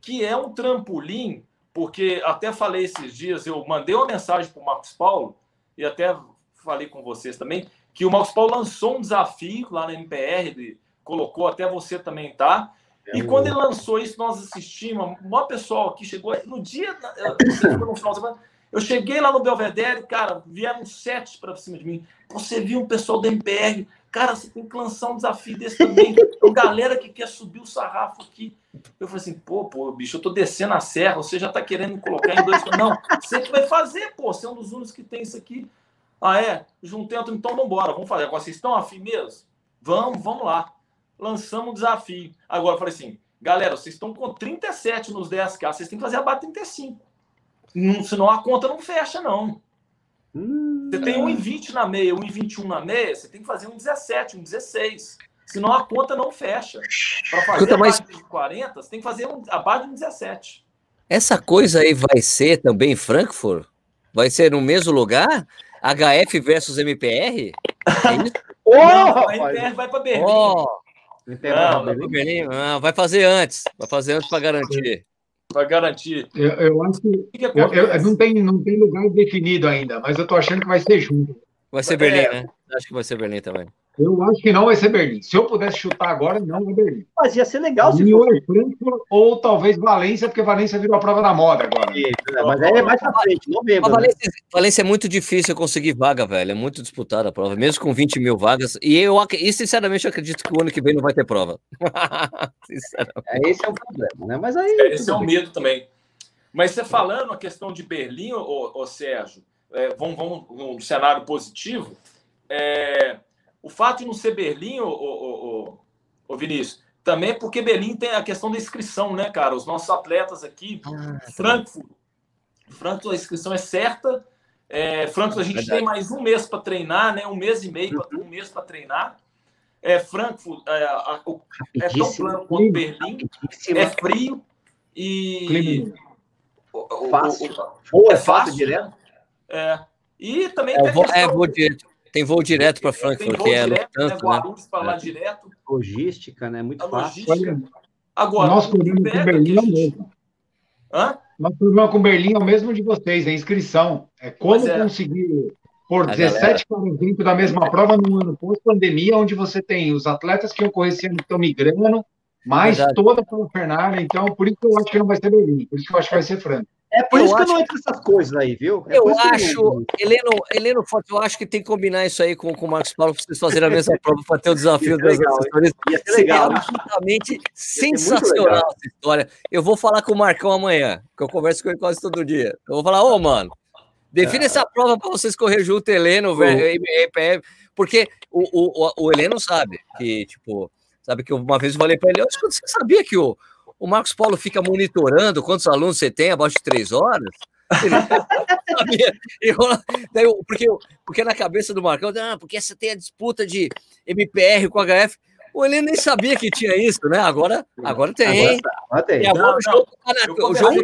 Speaker 2: que é um trampolim porque até falei esses dias, eu mandei uma mensagem para o Marcos Paulo, e até falei com vocês também, que o Marcos Paulo lançou um desafio lá na MPR, ele colocou, até você também tá. É e quando ele lançou isso, nós assistimos, uma pessoal aqui chegou no dia, no final de semana, eu cheguei lá no Belvedere, cara, vieram sete para cima de mim. Você viu um pessoal da MPR, cara, você tem que lançar um desafio desse também. Então, galera que quer subir o sarrafo aqui. Eu falei assim, pô, pô, bicho, eu tô descendo a serra, você já tá querendo me colocar em dois. Não, você que vai fazer, pô, você é um dos únicos que tem isso aqui. Ah, é? Juntei então vamos embora, vamos fazer. Agora, vocês estão afim mesmo? Vamos, vamos lá. Lançamos um desafio. Agora, eu falei assim, galera, vocês estão com 37 nos 10K, vocês têm que fazer abaixo 35. Não, senão a conta não fecha, não. Hum, você tem 1,20 na meia, 1,21 na meia, você tem que fazer um 17, um 16. Senão a conta não fecha. Para fazer conta mais... de 40, você tem que fazer um, abaixo de um 17.
Speaker 1: Essa coisa aí vai ser também em Frankfurt? Vai ser no mesmo lugar? HF versus MPR?
Speaker 2: É isso? oh, não, a MPR vai para Berlim. Oh.
Speaker 1: Não, vai, Berlim. Ah, vai fazer antes. Vai fazer antes para garantir
Speaker 2: para garantir.
Speaker 4: Eu, eu acho que, que, que eu, eu, não, tem, não tem lugar definido ainda, mas eu tô achando que vai ser junto.
Speaker 1: Vai ser Berlim, é. né? Acho que vai ser Berlim também.
Speaker 4: Eu acho que não vai ser Berlim. Se eu pudesse chutar agora, não vai Berlim.
Speaker 3: Mas ia ser legal
Speaker 4: se fosse. Frankfurt, ou talvez Valência, porque Valência virou a prova da moda agora. Isso,
Speaker 3: mas aí é mais pra frente, novembro.
Speaker 1: Né? Valência, né? Valência é muito difícil conseguir vaga, velho. É muito disputada a prova, mesmo com 20 mil vagas. E eu, e sinceramente, eu acredito que o ano que vem não vai ter prova.
Speaker 3: sinceramente. É, esse é o problema, né? Mas aí.
Speaker 2: É, esse é o medo também. Mas você falando a questão de Berlim, ô, ô Sérgio, é, vamos, vamos no cenário positivo. É, o fato de não ser Berlim, ô, ô, ô, Vinícius, também é porque Berlim tem a questão da inscrição, né, cara? Os nossos atletas aqui, ah, Frankfurt, Frankfurt a inscrição é certa. É, Frankfurt a gente Verdade. tem mais um mês para treinar, né? Um mês e meio, uhum. um mês para treinar. É, Frankfurt é, a, é tão plano quanto Berlim, é frio e
Speaker 3: fácil, o, o, é fácil direto.
Speaker 2: É. E também
Speaker 1: é, vou, é, vou direto. Tem voo direto para Frankfurt, que é direto,
Speaker 2: tanto, né? Guarulhos para lá é. direto.
Speaker 3: Logística, né? Muito a fácil.
Speaker 4: Logística. Agora, nosso problema com Berlim é o mesmo. Hã? Nosso problema com Berlim é o mesmo de vocês, é inscrição. É como é. conseguir por 17 caras dentro da mesma prova no ano pós-pandemia, onde você tem os atletas que esse ano que estão migrando, mais Verdade. toda a parafernália. Então, por isso que eu acho que não vai ser Berlim, por isso que eu acho que vai ser França.
Speaker 3: É por eu isso que eu não entro nessas coisas aí, viu?
Speaker 1: É eu acho, Heleno, Heleno Forte, eu acho que tem que combinar isso aí com, com o Marcos Paulo para vocês fazerem a mesma prova para ter o desafio das assessorias. Ia ser legal. absolutamente sensacional essa história. Eu vou falar com o Marcão amanhã, que eu converso com ele quase todo dia. Eu vou falar, ô, mano, define é. essa prova para vocês correr junto, Heleno, velho, porque o, o, o, o Heleno sabe que, tipo, sabe que uma vez eu falei para ele, você sabia que o o Marcos Paulo fica monitorando quantos alunos você tem abaixo de três horas. eu, daí eu, porque, porque na cabeça do Marcão, ah, porque você tem a disputa de MPR com HF. O ele nem sabia que tinha isso, né? Agora, agora tem. Agora, tem. Agora,
Speaker 2: não, o jogo, tá o jogo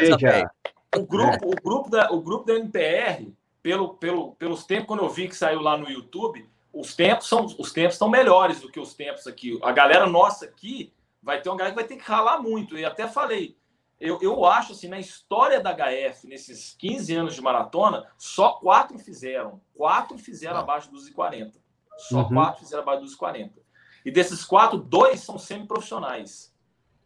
Speaker 2: mesa, o grupo, o grupo da, o grupo da MPR, pelo, pelo, pelos tempos quando eu vi que saiu lá no YouTube, os tempos são os tempos estão melhores do que os tempos aqui. A galera nossa aqui vai ter um cara que vai ter que ralar muito. E até falei, eu, eu acho assim, na história da HF, nesses 15 anos de maratona, só quatro fizeram. Quatro fizeram ah. abaixo dos 40. Só uhum. quatro fizeram abaixo dos 40. E desses quatro, dois são semi-profissionais.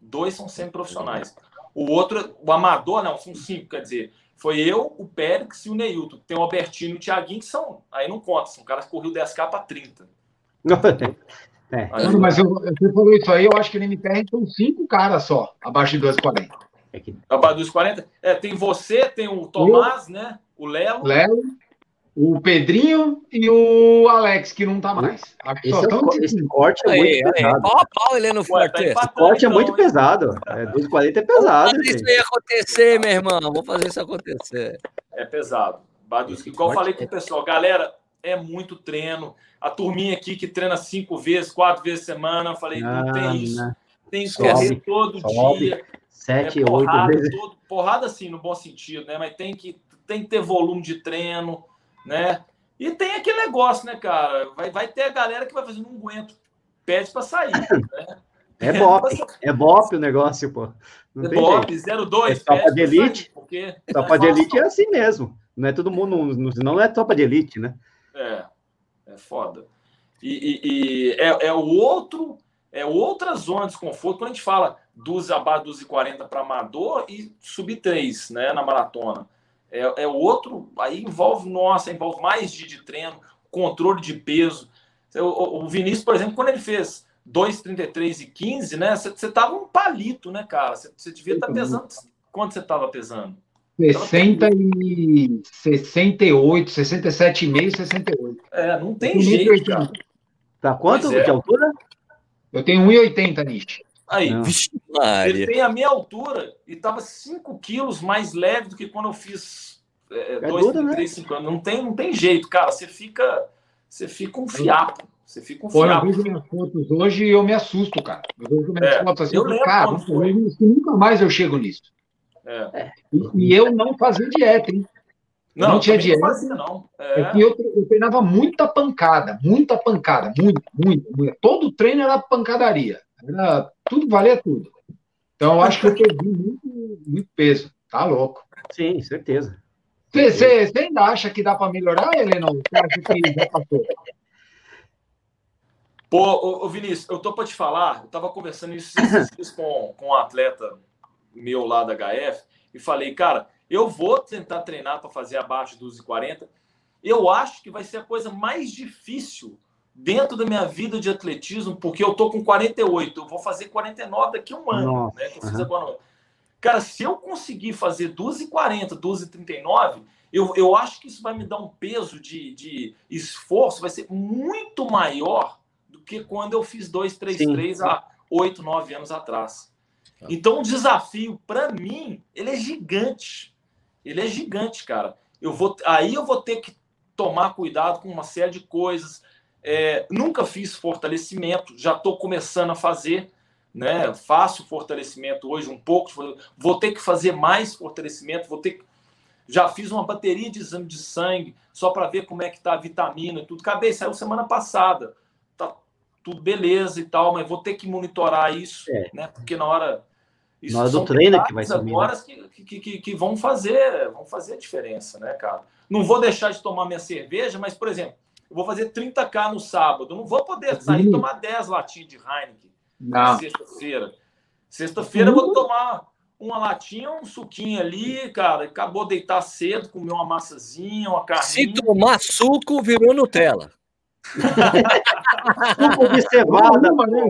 Speaker 2: Dois são semi-profissionais. O outro, o amador, não, são cinco, quer dizer, foi eu, o Périx e o Neilton. Tem o Albertino e o Thiaguinho, que são, aí não conta, são caras que correu 10K para 30.
Speaker 4: É. Aí, mas eu, você falou isso aí, eu acho que no MPR são cinco caras só, abaixo de 2,40.
Speaker 2: É que... Abaixo dos 40? É, tem você, tem o Tomás, eu, né? O Léo.
Speaker 4: Léo, o Pedrinho e o Alex, que não tá mais.
Speaker 3: Esse, é esse corte é muito aí, pesado. Pau a pau, Heleno Forte. Tá esse corte é muito então, pesado. É, 240 é pesado. Vou
Speaker 1: fazer isso aí acontecer, meu irmão. Vou fazer isso acontecer.
Speaker 2: É pesado. Badusque, igual eu falei com o pessoal, galera, é muito treino. A turminha aqui que treina cinco vezes, quatro vezes a semana, falei, não, não tem isso. Né? Tem que correr todo sobe. dia.
Speaker 3: Sete, é, porrada, oito vezes.
Speaker 2: Todo, porrada, assim, no bom sentido, né? Mas tem que, tem que ter volume de treino né? E tem aquele negócio, né, cara? Vai, vai ter a galera que vai fazer, um aguento, pede para sair. Né?
Speaker 3: É bop, é bop o negócio, pô.
Speaker 2: Não é bop, 02.
Speaker 3: É tropa de elite. porque tropa de elite é assim mesmo. Não é todo mundo, não, não é tropa de elite, né?
Speaker 2: É, é foda. E, e, e é, é o outro, é outra zona de desconforto quando a gente fala dos abaixo dos 40 para amador e sub 3, né, na maratona. É, é outro, aí envolve, nossa, envolve mais de, de treino, controle de peso. O, o Vinícius, por exemplo, quando ele fez 2,33 e 15, né? Você tava um palito, né, cara? Você devia estar tá pesando. Quanto você estava pesando?
Speaker 4: 60 e 68, 67,5, 68.
Speaker 2: É, não tem jeito, cara.
Speaker 3: Tá quanto é. de altura?
Speaker 4: Eu tenho 1,80, Nish.
Speaker 2: Aí, ele tem a minha altura e estava 5 quilos mais leve do que quando eu fiz 2, 3, 5 anos. Não tem, não tem jeito, cara. Você fica, você fica um fiapo. Você fica um
Speaker 4: Pô, fiapo. Eu vejo minhas fotos hoje e eu me assusto, cara. Eu vejo minhas é, fotos assim, eu lembro cara, nunca mais eu chego nisso. É. E, e, eu não fazia dieta, hein?
Speaker 2: Não, não tinha dieta. Não fazia, não.
Speaker 4: É. eu, eu treinava muita pancada, muita pancada, muito, muito, muito. Todo treino era pancadaria. Era, tudo valia tudo. Então, eu acho que eu perdi muito, muito peso. Tá louco.
Speaker 3: Sim, certeza.
Speaker 4: Você ainda acha que dá para melhorar, Helena? Você acha que já passou?
Speaker 2: Pô, ô, Vinícius, eu tô para te falar, eu tava conversando isso com, com um atleta meu lá da HF e falei, cara, eu vou tentar treinar para fazer abaixo dos 40. Eu acho que vai ser a coisa mais difícil dentro da minha vida de atletismo, porque eu tô com 48, eu vou fazer 49 daqui a um ano, Nossa, né? Que eu fiz agora. Cara, se eu conseguir fazer 12,40, 12,39, eu, eu acho que isso vai me dar um peso de, de esforço, vai ser muito maior do que quando eu fiz 2,33 há 8, 9 anos atrás. Tá. Então, o desafio, para mim, ele é gigante. Ele é gigante, cara. Eu vou, aí eu vou ter que tomar cuidado com uma série de coisas é, nunca fiz fortalecimento, já estou começando a fazer, né? Faço fortalecimento hoje um pouco, vou ter que fazer mais fortalecimento, vou ter já fiz uma bateria de exame de sangue só para ver como é que tá a vitamina e tudo. Acabei, saiu semana passada. Tá tudo beleza e tal, mas vou ter que monitorar isso, é. né? Porque na hora
Speaker 3: isso na hora do treino que vai ser
Speaker 2: agora né? que, que, que, que vão fazer, vão fazer a diferença, né, cara? Não vou deixar de tomar minha cerveja, mas por exemplo, eu vou fazer 30K no sábado. não vou poder sair e tomar 10 latinhas de Heineken na sexta-feira. Sexta-feira eu vou tomar uma latinha, um suquinho ali, cara. Acabou de deitar cedo, comer uma massazinha, uma carne.
Speaker 1: Se tomar suco, virou Nutella.
Speaker 3: suco de cevada, né,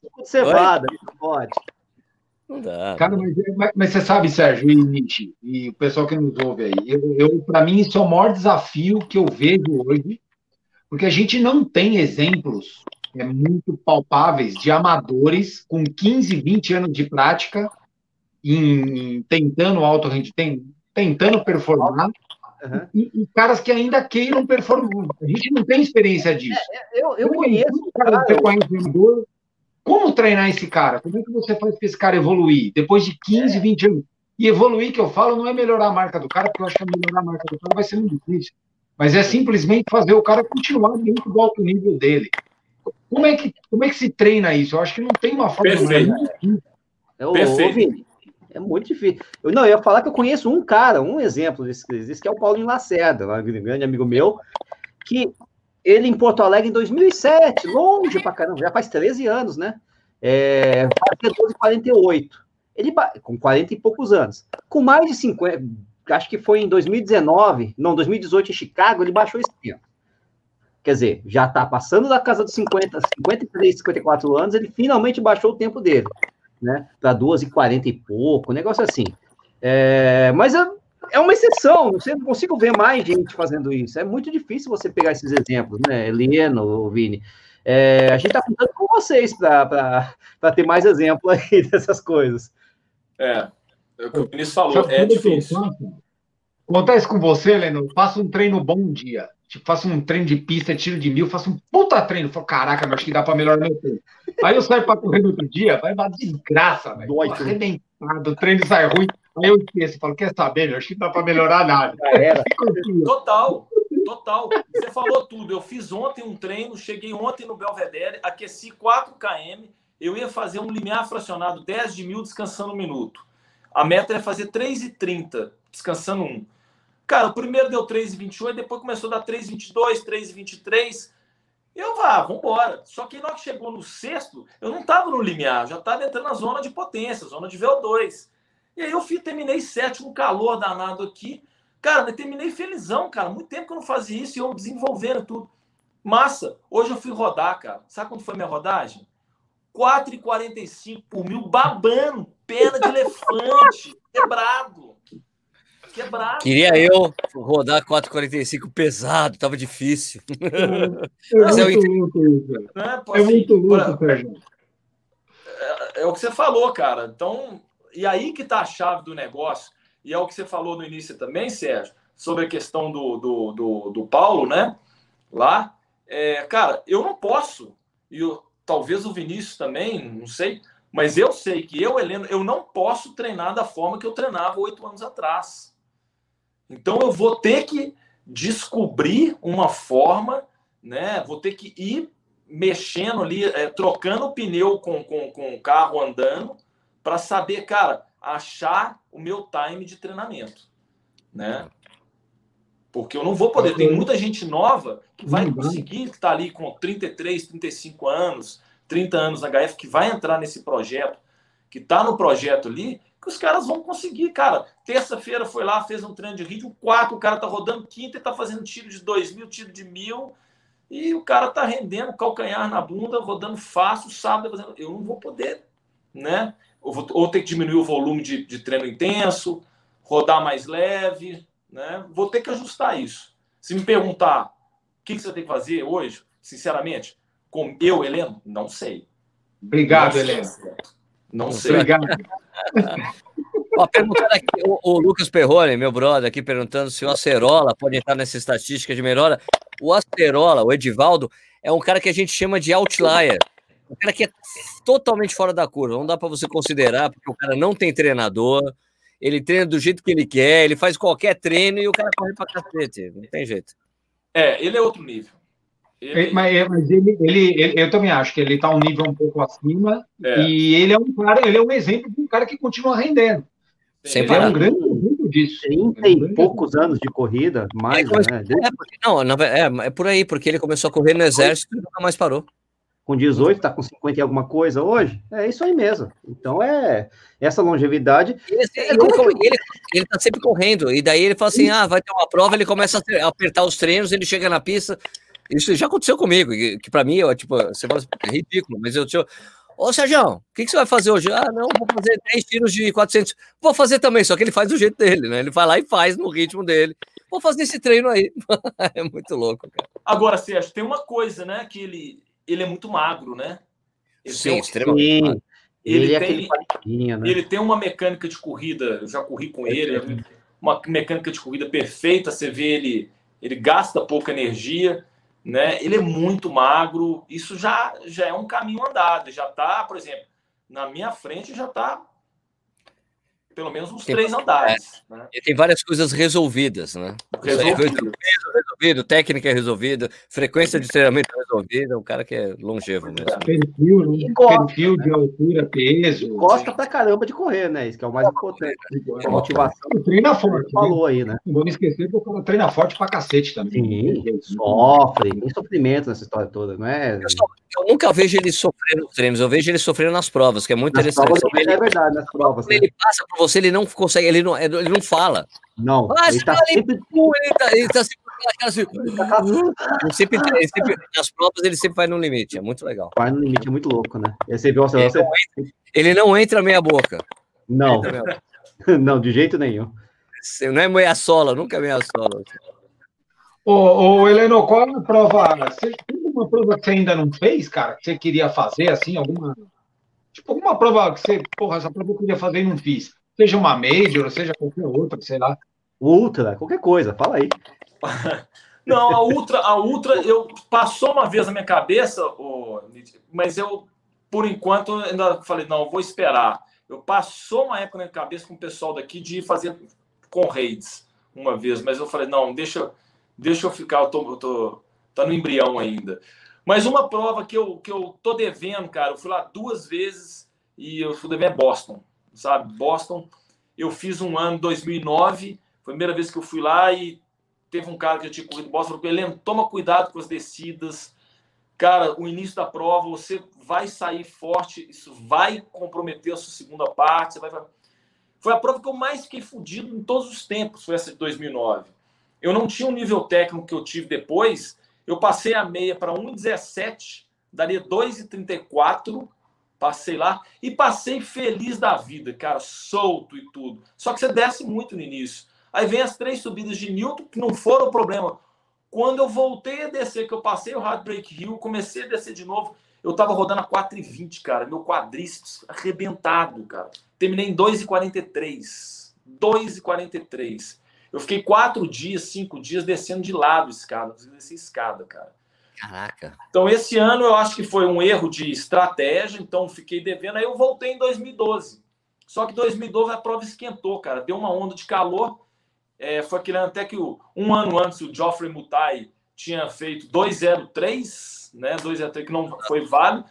Speaker 3: Suco de cevada, pode.
Speaker 4: Não dá. Cara, mas, mas, mas, você sabe, Sérgio e Nietzsche, e o pessoal que nos ouve aí, eu, eu para mim, isso é o maior desafio que eu vejo hoje porque a gente não tem exemplos é, muito palpáveis de amadores com 15, 20 anos de prática em, em tentando alto rendimento, tentando performar, uhum. e, e, caras que ainda queiram performar. A gente não tem experiência disso.
Speaker 3: É, é eu, eu conheço.
Speaker 4: Cara, você conhece um como treinar esse cara? Como é que você faz para esse cara evoluir depois de 15, é. 20 anos? E evoluir, que eu falo, não é melhorar a marca do cara, porque eu acho que melhorar a marca do cara vai ser muito difícil mas é simplesmente fazer o cara continuar dentro do alto nível dele. Como é que, como é que se treina isso? Eu acho que não tem uma forma.
Speaker 2: Perfeito.
Speaker 3: É, o, Perfeito. É muito difícil. Eu, não, eu ia falar que eu conheço um cara, um exemplo desse, desse que é o Paulinho Lacerda, um grande amigo meu, que ele em Porto Alegre em 2007, longe pra caramba, já faz 13 anos, né? É, fazia 12,48. Ele, com 40 e poucos anos. Com mais de 50, acho que foi em 2019, não, 2018 em Chicago, ele baixou esse tempo. Quer dizer, já está passando da casa dos 50, 53, 54 anos, ele finalmente baixou o tempo dele, né? Para 2 e 40 e pouco, um negócio assim. É, mas é, é uma exceção, não consigo ver mais gente fazendo isso. É muito difícil você pegar esses exemplos, né? Heleno, Vini. É, a gente está contando com vocês para ter mais exemplo aí dessas coisas.
Speaker 2: É, é o que o Vinícius falou, é difícil.
Speaker 4: Acontece com você, Heleno, faço um treino bom um dia. Tipo, faço um treino de pista, tiro de mil, faço um puta treino. Falo, caraca, acho que dá para melhorar meu treino. Aí eu saio para correr no outro dia, vai uma desgraça, velho. Arrebentado, o treino sai ruim. Aí eu esqueço, falo, quer saber, meu? acho que não dá para melhorar nada.
Speaker 2: Total, total. Você falou tudo. Eu fiz ontem um treino, cheguei ontem no Belvedere, aqueci 4 km, eu ia fazer um limiar fracionado 10 de mil descansando um minuto. A meta é fazer 3,30, descansando um. Cara, o primeiro deu 3,28, depois começou a dar 3,22, 3,23. Eu vá, vambora. Só que na hora que chegou no sexto, eu não estava no limiar, já estava entrando na zona de potência, zona de VO2. E aí eu fui, terminei sétimo, calor danado aqui. Cara, eu terminei felizão, cara. Muito tempo que eu não fazia isso e eu desenvolvendo tudo. Massa. Hoje eu fui rodar, cara. Sabe quanto foi minha rodagem? 4,45 por mil, babando, pena de elefante, quebrado. Quebrado.
Speaker 1: Queria eu rodar 4,45 pesado, tava difícil.
Speaker 4: É, Mas é muito louco É, pô, é assim, muito louco,
Speaker 2: é, é o que você falou, cara. Então, e aí que tá a chave do negócio. E é o que você falou no início também, Sérgio, sobre a questão do, do, do, do Paulo, né? Lá. É, cara, eu não posso, e eu, talvez o Vinícius também, não sei, mas eu sei que eu, Heleno, eu não posso treinar da forma que eu treinava oito anos atrás. Então eu vou ter que descobrir uma forma, né? Vou ter que ir mexendo ali, é, trocando o pneu com, com, com o carro andando, para saber, cara, achar o meu time de treinamento, né? Porque eu não vou poder. Tem muita gente nova que vai conseguir, que está ali com 33, 35 anos, 30 anos na HF, que vai entrar nesse projeto, que está no projeto ali, que os caras vão conseguir, cara. Terça-feira foi lá, fez um treino de ritmo, quarto, o cara tá rodando, quinta e tá fazendo tiro de dois mil, tiro de mil, e o cara tá rendendo calcanhar na bunda, rodando fácil, sábado, fazendo... eu não vou poder, né? Ou, vou, ou ter que diminuir o volume de, de treino intenso, rodar mais leve, né? Vou ter que ajustar isso. Se me perguntar o que, que você tem que fazer hoje, sinceramente, com eu, Heleno, não sei.
Speaker 4: Obrigado, não Heleno.
Speaker 2: Não sei. Obrigado.
Speaker 1: Ó, perguntando aqui, o, o, Lucas Perrone, meu brother, aqui perguntando se o Acerola pode entrar nessa estatística de melhora. O Acerola, o Edivaldo, é um cara que a gente chama de outlier. Um cara que é totalmente fora da curva. Não dá para você considerar, porque o cara não tem treinador, ele treina do jeito que ele quer, ele faz qualquer treino e o cara corre para cacete. Não tem jeito.
Speaker 2: É, ele é outro nível.
Speaker 4: Ele... Mas, é, mas ele, ele, ele, eu também acho que ele está um nível um pouco acima é. e ele é um cara, ele é um exemplo de um cara que continua rendendo.
Speaker 3: Sem ele parar. é um grande exemplo disso. 30 e poucos anos de corrida, mais, é, né?
Speaker 1: É, porque, não, é, é por aí, porque ele começou a correr no exército e nunca mais parou
Speaker 3: com 18, está com 50 e alguma coisa hoje. É isso aí mesmo. Então é essa longevidade.
Speaker 1: Ele, é ele, ele, tá sempre correndo, e daí ele fala assim: ah, vai ter uma prova, ele começa a apertar os treinos, ele chega na pista. Isso já aconteceu comigo, que, que para mim, eu, tipo, você fala assim, é ridículo, mas eu, Ô, Sérgio, o que, que você vai fazer hoje? Ah, não, vou fazer 10 tiros de 400. Vou fazer também, só que ele faz do jeito dele, né? Ele vai lá e faz no ritmo dele. Vou fazer esse treino aí. é muito louco, cara.
Speaker 2: Agora, Sérgio, tem uma coisa, né, que ele, ele é muito magro, né?
Speaker 1: Ele Sim, tem, extremamente.
Speaker 2: Ele, ele, tem, né? ele tem uma mecânica de corrida, eu já corri com ele, uma mecânica de corrida perfeita, você vê ele, ele gasta pouca energia, né? Ele é muito magro, isso já, já é um caminho andado, já tá, por exemplo, na minha frente já tá pelo menos uns tem, três andares.
Speaker 1: É, né? E tem várias coisas resolvidas, né? Resolvido. resolvido, técnica é resolvida, frequência de treinamento é resolvida, o cara que é longevo mesmo.
Speaker 4: Perfil, né? Perfil de altura, peso.
Speaker 3: Gosta pra caramba de correr, né? Isso que é o mais importante. É, motivação.
Speaker 4: Treina forte.
Speaker 3: Falou aí, né?
Speaker 4: Não vamos esquecer que o cara treina forte pra cacete também.
Speaker 3: Sim, sofre, tem sofrimento nessa história toda, não é?
Speaker 1: Eu, só, eu nunca vejo ele sofrer nos treinos, eu vejo ele sofrendo nas provas, que é muito nas interessante.
Speaker 3: Provas, ele, é verdade, nas provas.
Speaker 1: Né? Ele passa por você, ele não consegue, ele não, ele não fala.
Speaker 3: Não,
Speaker 1: ah, ele, tá sempre... ele, tá, ele tá sempre assim, ele sempre, ele sempre, nas provas ele sempre vai no limite, é muito legal.
Speaker 3: Vai no limite, é muito louco, né? Você viu,
Speaker 1: você, ele, você... Não entra, ele não entra meia boca.
Speaker 3: Não, não, de jeito nenhum.
Speaker 1: Não é meia sola, nunca é meia sola.
Speaker 4: Ô, ô Heleno, qual é a prova? Você alguma prova que você ainda não fez, cara? Que você queria fazer, assim, alguma Tipo, alguma prova que você, porra, essa prova eu queria fazer e não fiz. Seja uma Major, seja qualquer outra, sei lá.
Speaker 3: Ultra, qualquer coisa, fala aí.
Speaker 2: não, a Ultra, a Ultra, eu passou uma vez na minha cabeça, oh, mas eu, por enquanto, ainda falei, não, vou esperar. Eu passou uma época na minha cabeça com o pessoal daqui de fazer com raids uma vez, mas eu falei, não, deixa, deixa eu ficar, eu tô, eu tô tá no embrião ainda. Mas uma prova que eu, que eu tô devendo, cara, eu fui lá duas vezes e eu fui devendo é Boston, sabe? Boston, eu fiz um ano 2009, foi a primeira vez que eu fui lá e teve um cara que eu tinha corrido Boston, falou, Heleno, toma cuidado com as descidas, cara, o início da prova, você vai sair forte, isso vai comprometer a sua segunda parte, você vai... Foi a prova que eu mais fiquei fudido em todos os tempos, foi essa de 2009. Eu não tinha o nível técnico que eu tive depois, eu passei a meia para 1,17, daria 2,34. Passei lá e passei feliz da vida, cara, solto e tudo. Só que você desce muito no início. Aí vem as três subidas de Newton, que não foram o problema. Quando eu voltei a descer, que eu passei o Heartbreak Hill, comecei a descer de novo, eu tava rodando a 4,20, cara. Meu quadríceps arrebentado, cara. Terminei em 2,43. 2,43. Eu fiquei quatro dias, cinco dias descendo de lado escada, descer escada, cara.
Speaker 1: Caraca.
Speaker 2: Então, esse ano eu acho que foi um erro de estratégia, então fiquei devendo. Aí eu voltei em 2012. Só que 2012 a prova esquentou, cara. Deu uma onda de calor. É, foi aquele ano até que o, um ano antes o Geoffrey Mutai tinha feito 2,03, né? 2,03 que não foi válido.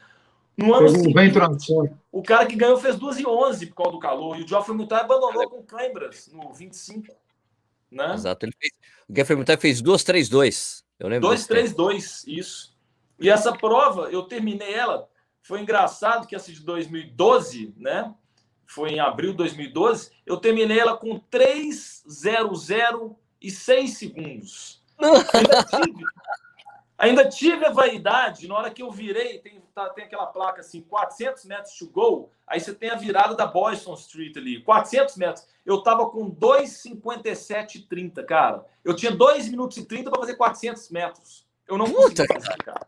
Speaker 2: No ano seguinte, o cara que ganhou fez 2,11 por causa do calor. E o Geoffrey Mutai abandonou com câimbras no 25. Né?
Speaker 1: Exato. Ele fez, o Mutai fez 2-3-2. Eu lembro.
Speaker 2: 2-3-2, isso. E essa prova, eu terminei ela. Foi engraçado que essa de 2012, né? Foi em abril de 2012. Eu terminei ela com 3-0-0 e 6 segundos. Ainda tive, ainda tive a vaidade, na hora que eu virei, tem, tá, tem aquela placa assim, 400 metros to go, aí você tem a virada da Boylston Street ali, 400 metros eu tava com 2,57,30, cara. Eu tinha 2 minutos e 30 para fazer 400 metros. Eu não Puta, fazer, cara.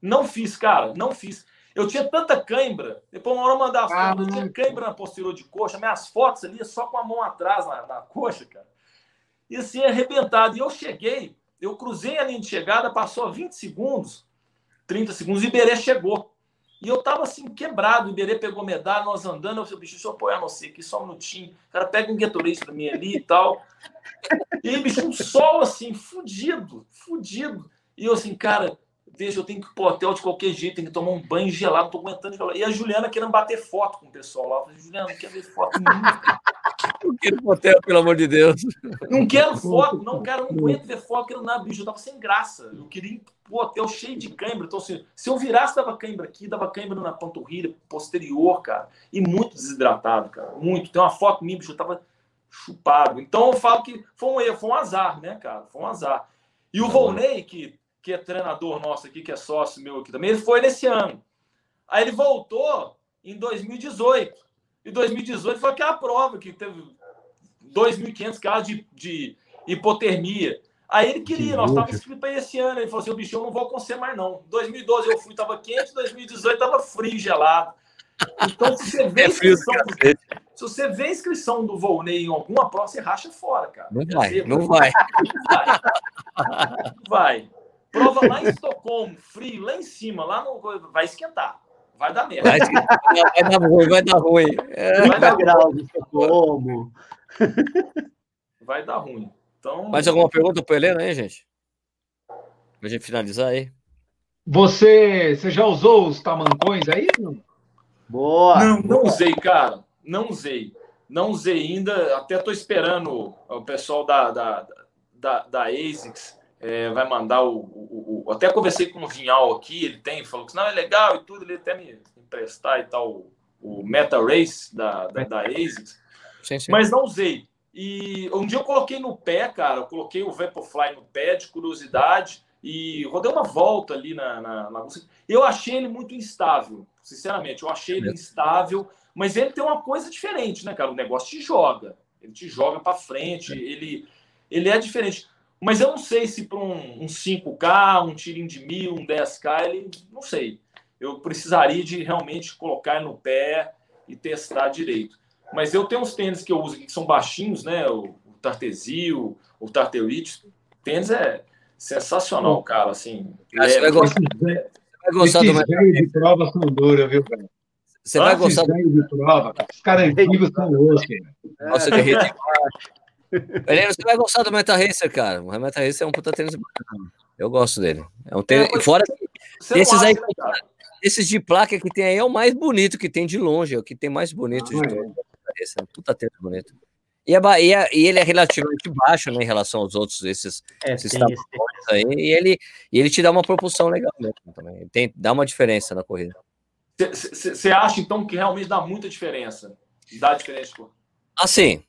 Speaker 2: Não fiz, cara. Não fiz. Eu tinha tanta cãibra. Depois uma hora eu mandar as fotos. Eu tinha cãibra na posterior de coxa. Minhas fotos ali só com a mão atrás na, na coxa, cara. E assim, arrebentado. E eu cheguei, eu cruzei a linha de chegada, passou 20 segundos, 30 segundos, e Iberê chegou. E eu tava assim, quebrado. O Iberê pegou medalha, nós andando. Eu falei, bicho, deixa eu apoiar você aqui só um minutinho. O cara pega um Gatorade pra mim ali e tal. E aí, bicho, um sol assim, fudido, fudido. E eu assim, cara, deixa, eu tenho que ir pro hotel de qualquer jeito, tenho que tomar um banho gelado, não tô aguentando. De e a Juliana querendo bater foto com o pessoal lá. Eu falei, Juliana, não quer ver foto nenhuma.
Speaker 1: Não quero hotel, pelo amor de Deus.
Speaker 2: Não quero foto, não, cara, não aguento ver foto, quero nada, bicho. Eu tava sem graça. Eu queria ir pro hotel cheio de cãibra. Então, assim, se eu virasse, dava cãibra aqui, dava cãibra na panturrilha posterior, cara. E muito desidratado, cara. Muito. Tem uma foto minha, bicho, eu tava chupado. Então eu falo que foi um erro, foi um azar, né, cara? Foi um azar. E o Volney, que, que é treinador nosso aqui, que é sócio meu aqui também, ele foi nesse ano. Aí ele voltou em 2018. E 2018 foi aquela prova que teve 2.500 casos de, de hipotermia. Aí ele queria, nós estávamos inscritos para esse ano. Ele falou assim: o bicho, eu não vou acontecer mais, não. 2012 eu fui, estava quente, 2018 estava frio, gelado. Então, se você vê, é inscrição, se você vê a inscrição do Volney em alguma prova, você racha fora, cara.
Speaker 1: Não vai, não vai.
Speaker 2: vai. Vai. Prova lá em Estocolmo, frio, lá em cima, lá no. Vai esquentar vai dar merda.
Speaker 1: Vai, vai dar ruim, vai dar ruim.
Speaker 3: É, vai dar grau de como.
Speaker 2: Vai dar ruim. Então...
Speaker 1: Mais alguma pergunta para Helena aí, gente? Pra gente finalizar aí.
Speaker 4: Você, você já usou os tamancões aí?
Speaker 2: Boa! Não, não usei, cara. Não usei. Não usei ainda. Até estou esperando o pessoal da, da, da, da ASICS é, vai mandar o, o, o, Até conversei com o Vinhal aqui, ele tem, falou que não, é legal e tudo, ele até me emprestar e tal, o, Meta Race da, da, da ASICS. Sim, sim. Mas não usei. E um dia eu coloquei no pé, cara, eu coloquei o Vaporfly no pé de curiosidade e rodei uma volta ali na, na, na... Eu achei ele muito instável, sinceramente. Eu achei ele instável, mas ele tem uma coisa diferente, né, cara? O negócio te joga. Ele te joga para frente, ele, ele é diferente. Mas eu não sei se para um, um 5K, um tirinho de mil, um 10K, ele não sei. Eu precisaria de realmente colocar no pé e testar direito. Mas eu tenho uns tênis que eu uso aqui que são baixinhos, né? O, o Tartesil, o Tarterite. Tênis é sensacional, cara. Assim,
Speaker 4: você, vai gostar, você vai gostar do de prova são duras, viu, cara?
Speaker 1: Você vai gostar
Speaker 4: de prova, cara. Os caras antigos são loucos. Nossa, que
Speaker 1: rede Helena, você vai gostar do Meta Racer, cara. O Meta Racer é um puta tênis bacana. Eu gosto dele. É um tênis. É, Fora esses aí, esses de placa que tem aí é o mais bonito que tem de longe, é o que tem mais bonito ah, de longe. Esse é um puta tênis bonito. E, a, e, a, e, ele é relativamente baixo né, em relação aos outros, esses, é, esses aí, e ele, e ele te dá uma propulsão legal mesmo também. Tem, dá uma diferença na corrida.
Speaker 2: Você acha, então, que realmente dá muita diferença? Dá diferença, pô?
Speaker 1: Assim,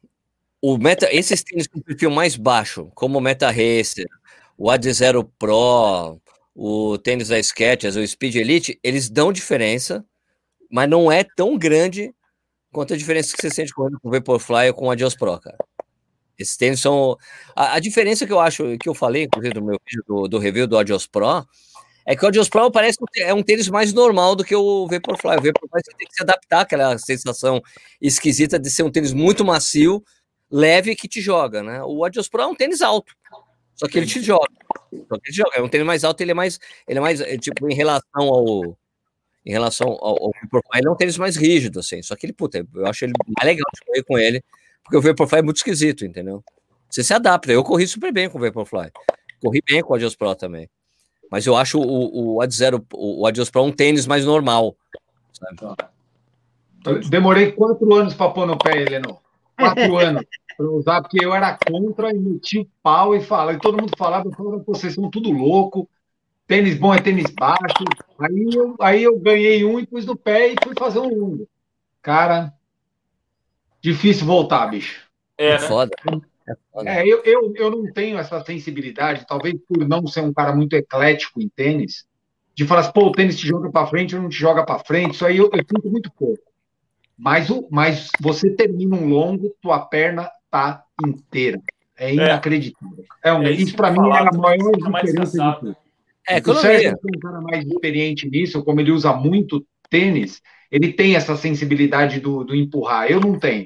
Speaker 1: o meta, esses tênis com perfil mais baixo, como o Meta Racer, o Ad Zero Pro, o tênis da Skechers, o Speed Elite, eles dão diferença, mas não é tão grande quanto a diferença que você sente correndo com o Vaporfly ou com o Adios Pro, cara. Esses tênis são. A, a, diferença que eu acho, que eu falei, inclusive, no meu vídeo do, do review do Adios Pro, é que o Adios Pro parece que é um tênis mais normal do que o Vaporfly. O Vaporfly você tem que se adaptar àquela sensação esquisita de ser um tênis muito macio leve que te joga, né? O Adios Pro é um tênis alto, só que ele te joga. Só que ele te joga. É um tênis mais alto, ele é mais, ele é mais é, tipo em relação ao em relação ao, ao ele é um tênis mais rígido, assim. Só que ele, puta, eu acho ele mais legal de correr com ele, porque o Vaporfly é muito esquisito, entendeu? Você se adapta. Eu corri super bem com o Vaporfly. Corri bem com o Adios Pro também. Mas eu acho o, o, Ad Zero, o Adios Pro um tênis mais normal. Sabe?
Speaker 4: Demorei quatro anos para pôr no pé, Heleno. Quatro anos para usar, porque eu era contra e meti o pau e falava, e todo mundo falava, eu falava, vocês são tudo louco, tênis bom é tênis baixo. Aí eu, aí eu ganhei um e pus no pé e fui fazer um longo. Cara, difícil voltar, bicho.
Speaker 1: É, é né? foda.
Speaker 4: É, eu, eu, eu não tenho essa sensibilidade, talvez por não ser um cara muito eclético em tênis, de falar assim, pô, o tênis te joga para frente ou não te joga para frente, isso aí eu, eu sinto muito pouco. Mas, o, mas você termina um longo, tua perna tá inteira. É, é. inacreditável. É, um, é isso, para mim é a maior diferença de tudo. É, o Sérgio é um cara mais experiente nisso, como ele usa muito tênis, ele tem essa sensibilidade do, do empurrar. Eu não tenho.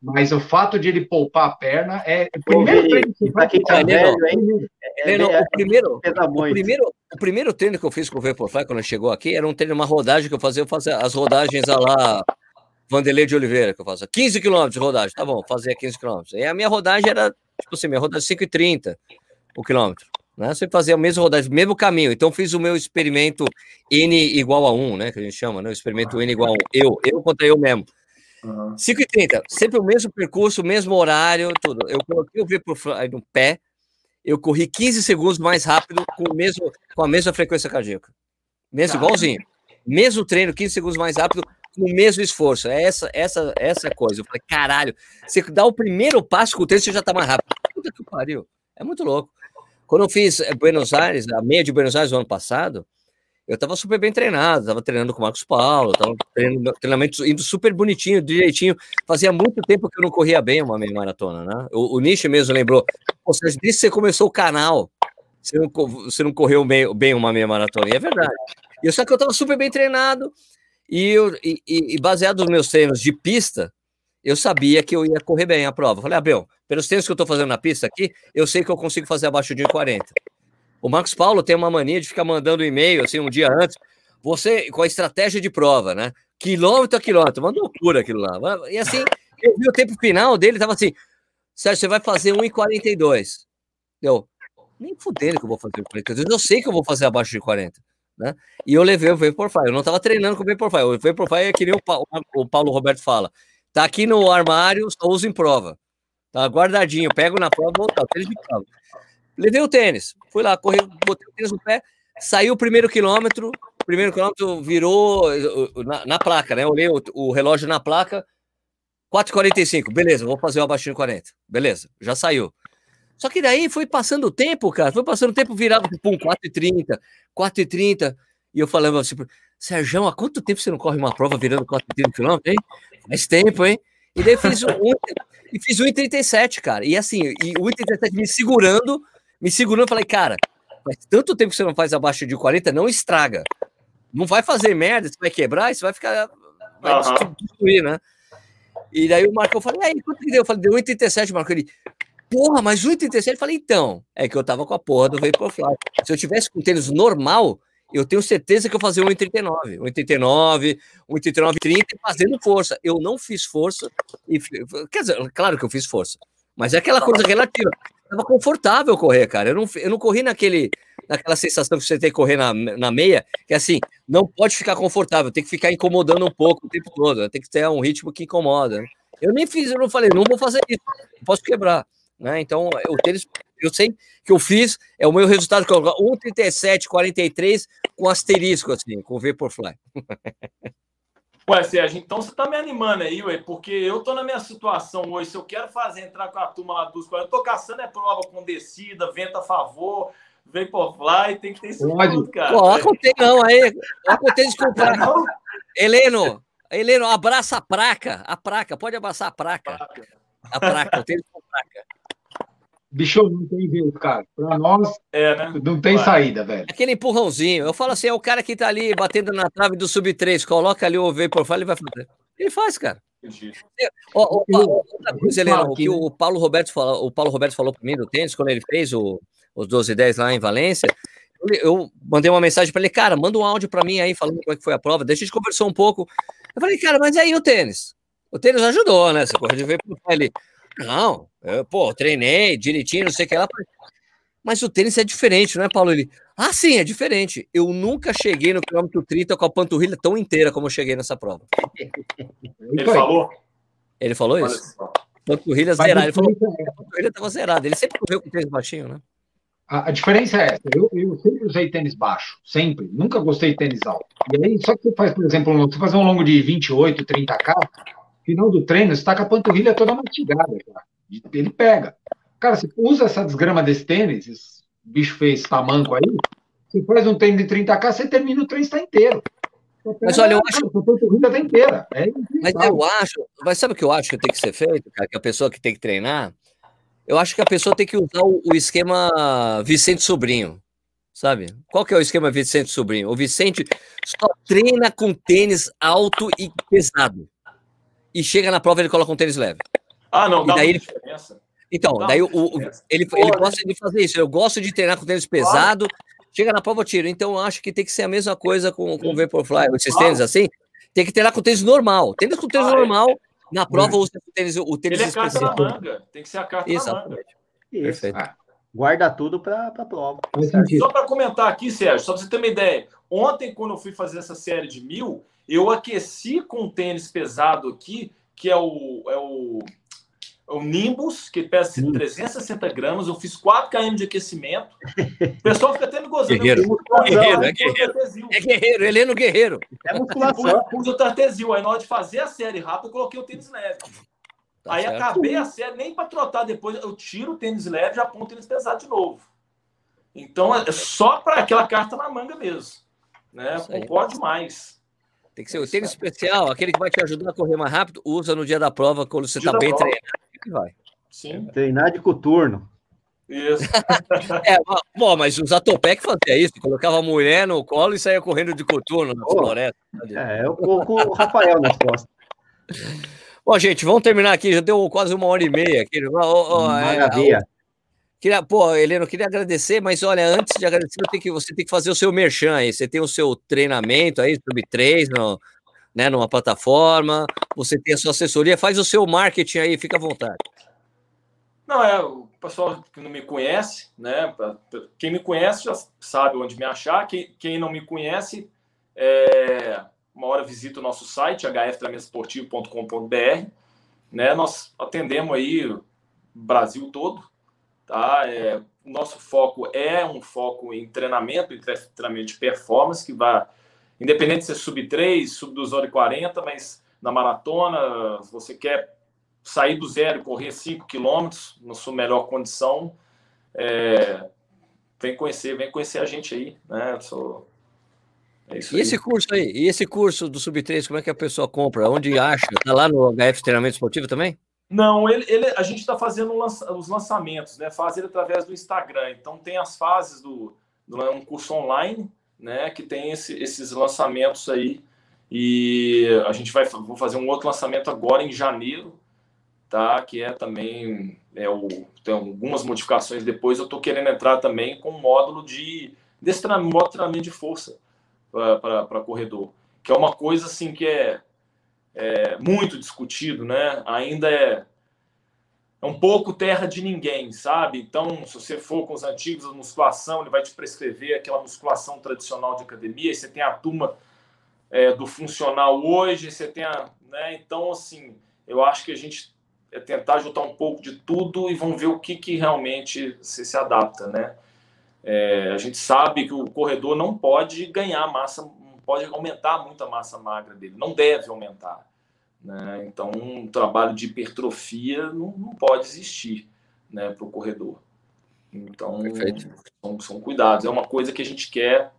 Speaker 4: Mas o fato de ele poupar a perna é. O primeiro treino que
Speaker 1: tá velho, é, é, o, primeiro, o, primeiro, o primeiro treino que eu fiz com o Vaporfly quando chegou aqui era um treino, uma rodagem que eu fazia, eu fazia as rodagens lá Vanderlei de Oliveira, que eu faço. 15 quilômetros de rodagem, tá bom, fazia 15 quilômetros. E a minha rodagem era, tipo assim, minha rodagem 5,30 o quilômetro. Né? Você fazia a mesma rodagem, mesmo caminho. Então, fiz o meu experimento N igual a 1, né? Que a gente chama, né? O experimento N igual a 1. Eu, eu contra eu mesmo. Uhum. 5,30, sempre o mesmo percurso, o mesmo horário, tudo. Eu coloquei o Vaporfly no pé, eu corri 15 segundos mais rápido com, o mesmo, com a mesma frequência cardíaca. Mesmo, igualzinho. Mesmo treino, 15 segundos mais rápido, com o mesmo esforço. É essa, essa, essa coisa. Eu falei, caralho, você dá o primeiro passo com o treino, você já tá mais rápido. Puta que pariu. É muito louco. Quando eu fiz eh, Buenos Aires, a meia de Buenos Aires no ano passado, eu estava super bem treinado, estava treinando com o Marcos Paulo, estava treinando, treinamento indo super bonitinho, direitinho. Fazia muito tempo que eu não corria bem uma meia maratona, né? O, o mesmo lembrou, você disse que você começou o canal, você não, você não correu bem, bem uma meia maratona, e é verdade. E só que eu estava super bem treinado, e, eu, e, e, baseado nos meus treinos de pista, eu sabia que eu ia correr bem a prova. Falei, Abel, pelos treinos que eu estou fazendo na pista aqui, eu sei que eu consigo fazer abaixo de 40. O Marcos Paulo tem uma mania de ficar mandando e-mail assim um dia antes. você com a estratégia de prova, né? Quilômetro a quilômetro, uma loucura aquilo lá. E assim, eu vi o tempo final dele, tava assim, Sérgio, você vai fazer 1,42. Eu, nem fudendo que eu vou fazer 42. Eu sei que eu vou fazer abaixo de 40. Né? E eu levei o Vaporfly. Eu não estava treinando com o Vaporfly. O Vaporfly é que nem o, o Paulo Roberto fala. Tá aqui no armário, só uso em prova. Tá guardadinho, pego na prova, voltar. Tênis de prova. Levei o tênis, fui lá, corri, botei o tênis no pé, saiu o primeiro quilômetro, o primeiro quilômetro virou na, na placa, né? Eu olhei o, o relógio na placa, 4,45, beleza, vou fazer o abaixinho 40. Beleza, já saiu. Só que daí foi passando o tempo, cara, foi passando o tempo, virava pum, 4,30, 4,30. E eu falava assim, Sérgio, há quanto tempo você não corre uma prova virando 4,30 km, hein? Faz tempo, hein? E daí fiz um, e fiz 1,37, cara. E assim, e 1,37 me segurando, me segurando, falei, cara, faz tanto tempo que você não faz abaixo de 40, não estraga. Não vai fazer merda, você vai quebrar, você vai ficar. Vai uhum. destruir, né? E daí o Marcão falou, e aí, quanto que deu? Eu falei, deu 1,37, Marcão. Ele, porra, mas 1,37? Eu falei, então, é que eu tava com a porra do Vaporfly. Se eu tivesse com tênis normal, eu tenho certeza que eu fazia 1,39, 1,39, 1,39, 30 fazendo força. Eu não fiz força, e, quer dizer, claro que eu fiz força, mas é aquela coisa relativa. Tava confortável correr, cara. Eu não, eu não corri naquele, naquela sensação que você tem que correr na, na meia, que é assim, não pode ficar confortável, tem que ficar incomodando um pouco o tempo todo, né? tem que ter um ritmo que incomoda. Né? Eu nem fiz, eu não falei, não vou fazer isso, posso quebrar. Né? Então, o tênis, eu sei que eu fiz, é o meu resultado que eu 1,37, 43 com asterisco, assim, com Vaporfly.
Speaker 2: Ué, Sérgio, então você tá me animando aí, ué, porque eu tô na minha situação hoje. Se eu quero fazer, entrar com a turma lá dos 40, eu tô caçando é prova com descida, vento a favor, Vaporfly, tem que ter isso tudo, cara.
Speaker 1: Coloca o não aí, coloca o tênis com placa. Heleno, Heleno, abraça a placa, a placa, pode abraçar a placa. A placa, o tênis com placa.
Speaker 4: Bicho, não tem jeito, cara. Pra nós, é, né? não tem Vai. saída, velho.
Speaker 1: Aquele empurrãozinho. Eu falo assim, é o cara que tá ali batendo na trave do sub-3, coloca ali o Vaporfly, ele vai fazer. Ele faz, cara. Ó, outra coisa, Helena, o que o Paulo Roberto falou, o Paulo Roberto falou para mim do tênis, quando ele fez o, os 12 e 10 lá em Valência, eu, eu mandei uma mensagem para ele, cara, manda um áudio para mim aí falando como é que foi a prova. Deixa a gente conversou um pouco. Eu falei, cara, mas aí o tênis? O tênis ajudou, né? Você correu de ver ele. Não, eu, pô, treinei direitinho, não sei o que lá. Mas o tênis é diferente, não é, Paulo? Ele, ah, sim, é diferente. Eu nunca cheguei no quilômetro 30 com a panturrilha tão inteira como eu cheguei nessa prova.
Speaker 2: Ele falou?
Speaker 1: Ele falou isso? Panturrilha zerada. Ele falou que a panturrilha estava zerada. Ele sempre correu com tênis baixinho, né?
Speaker 4: A, a, diferença é essa. Eu, eu, sempre usei tênis baixo, sempre. Nunca gostei de tênis alto. E aí, só que você faz, por exemplo, você faz um longo de 28, 30K, final do treino, você está com a panturrilha toda mastigada. Cara. Ele pega. Cara, você usa essa desgrama desse tênis, esse bicho fez tamanco aí, você faz um tênis de 30K, você termina o treino está inteiro.
Speaker 1: Mas olha, eu acho.
Speaker 4: Tá inteira. É
Speaker 1: mas eu acho. Mas sabe o que eu acho que tem que ser feito, cara? Que a pessoa que tem que treinar eu acho que a pessoa tem que usar o, o esquema Vicente Sobrinho, sabe? Qual que é o esquema Vicente Sobrinho? O Vicente só treina com tênis alto e pesado. E chega na prova ele coloca um tênis leve.
Speaker 2: Ah, não,
Speaker 1: e daí ele... diferença. Então, dá daí o, o, ele, ele gosta de fazer isso. Eu gosto de treinar com tênis pesado, chega na prova, eu tiro. Então, eu acho que tem que ser a mesma coisa com, com o Vaporfly, esses tênis assim. Tem que treinar com tênis normal. Tênis com tênis normal, na prova usa o tênis, o tênis
Speaker 2: Ele é carta na manga. Tem que ser a carta Exatamente. na manga.
Speaker 3: Isso. Perfeito. Ah, guarda tudo para a prova.
Speaker 2: Só para comentar aqui, Sérgio, só para você ter uma ideia. Ontem, quando eu fui fazer essa série de mil, eu aqueci com um tênis pesado aqui, que é o, é o o Nimbus, que pesa hum. 360 gramas. Eu fiz 4 km de aquecimento. O pessoal fica até me gozando.
Speaker 1: Guerreiro. guerreiro, é guerreiro. É guerreiro, Heleno Guerreiro.
Speaker 2: É musculação. Pus o tartesil. Aí na hora de fazer a série rápida, eu coloquei o tênis leve. Tá Aí certo. acabei a série, nem para trotar depois, eu tiro o tênis leve e já ponho o tênis pesado de novo. Então é só para aquela carta na manga mesmo. Né? Concordo demais.
Speaker 1: Tem que ser o tênis especial, aquele que vai te ajudar a correr mais rápido, usa no dia da prova quando você está bem prova. treinado que vai.
Speaker 3: Sim. Treinar de coturno.
Speaker 2: Isso.
Speaker 1: é, bom, mas os Atopec fazia isso, colocava a mulher no colo e saía correndo de coturno na floresta.
Speaker 3: É, eu com o Rafael nas costas.
Speaker 1: Bom, gente, vamos terminar aqui. Já deu quase uma hora e meia aqui.
Speaker 3: Maravilha.
Speaker 1: Queria, pô, Heleno, queria agradecer, mas olha, antes de agradecer, que, você tem que fazer o seu merchan aí. Você tem o seu treinamento aí, sub 3, no, né, numa plataforma, você tem a sua assessoria, faz o seu marketing aí, fica à vontade.
Speaker 2: Não, é, o pessoal que não me conhece, né? Quem me conhece já sabe onde me achar. Quem, quem não me conhece, é, uma hora visita o nosso site, hftramentasportivo.com.br. Né? Nós atendemos aí o Brasil todo, Tá? É, o nosso foco é um foco em treinamento, em treinamento de performance, que vai, independente de ser sub 3, sub 2 horas e 40, mas na maratona, se você quer sair do zero e correr 5 quilômetros na sua melhor condição, é, vem conhecer, vem conhecer a gente aí, né? Sou,
Speaker 1: é e esse curso aí, e esse curso do Sub 3, como é que a pessoa compra? Onde acha? Tá lá no HF Treinamento Esportivo também?
Speaker 2: Não, ele, ele a gente está fazendo os lançamentos, né? Faz ele através do Instagram. Então tem as fases do, do um curso online, né? Que tem esse, esses lançamentos aí. E a gente vai vou fazer um outro lançamento agora em janeiro, tá? Que é também é o, tem algumas modificações depois. Eu estou querendo entrar também com um módulo de desse treinamento de força para corredor, que é uma coisa assim que é é, muito discutido, né? Ainda é, é um pouco terra de ninguém, sabe? Então, se você for com os antigos, a musculação, ele vai te prescrever aquela musculação tradicional de academia, você tem a turma é, do funcional hoje, você tem a. Né? Então, assim, eu acho que a gente é tentar juntar um pouco de tudo e vamos ver o que, que realmente se, se adapta, né? É, a gente sabe que o corredor não pode ganhar massa, pode aumentar muito a massa magra dele, não deve aumentar. Né? Então, um trabalho de hipertrofia não, não pode existir né, para o corredor. Então, são, são, cuidados. É uma coisa que a gente quer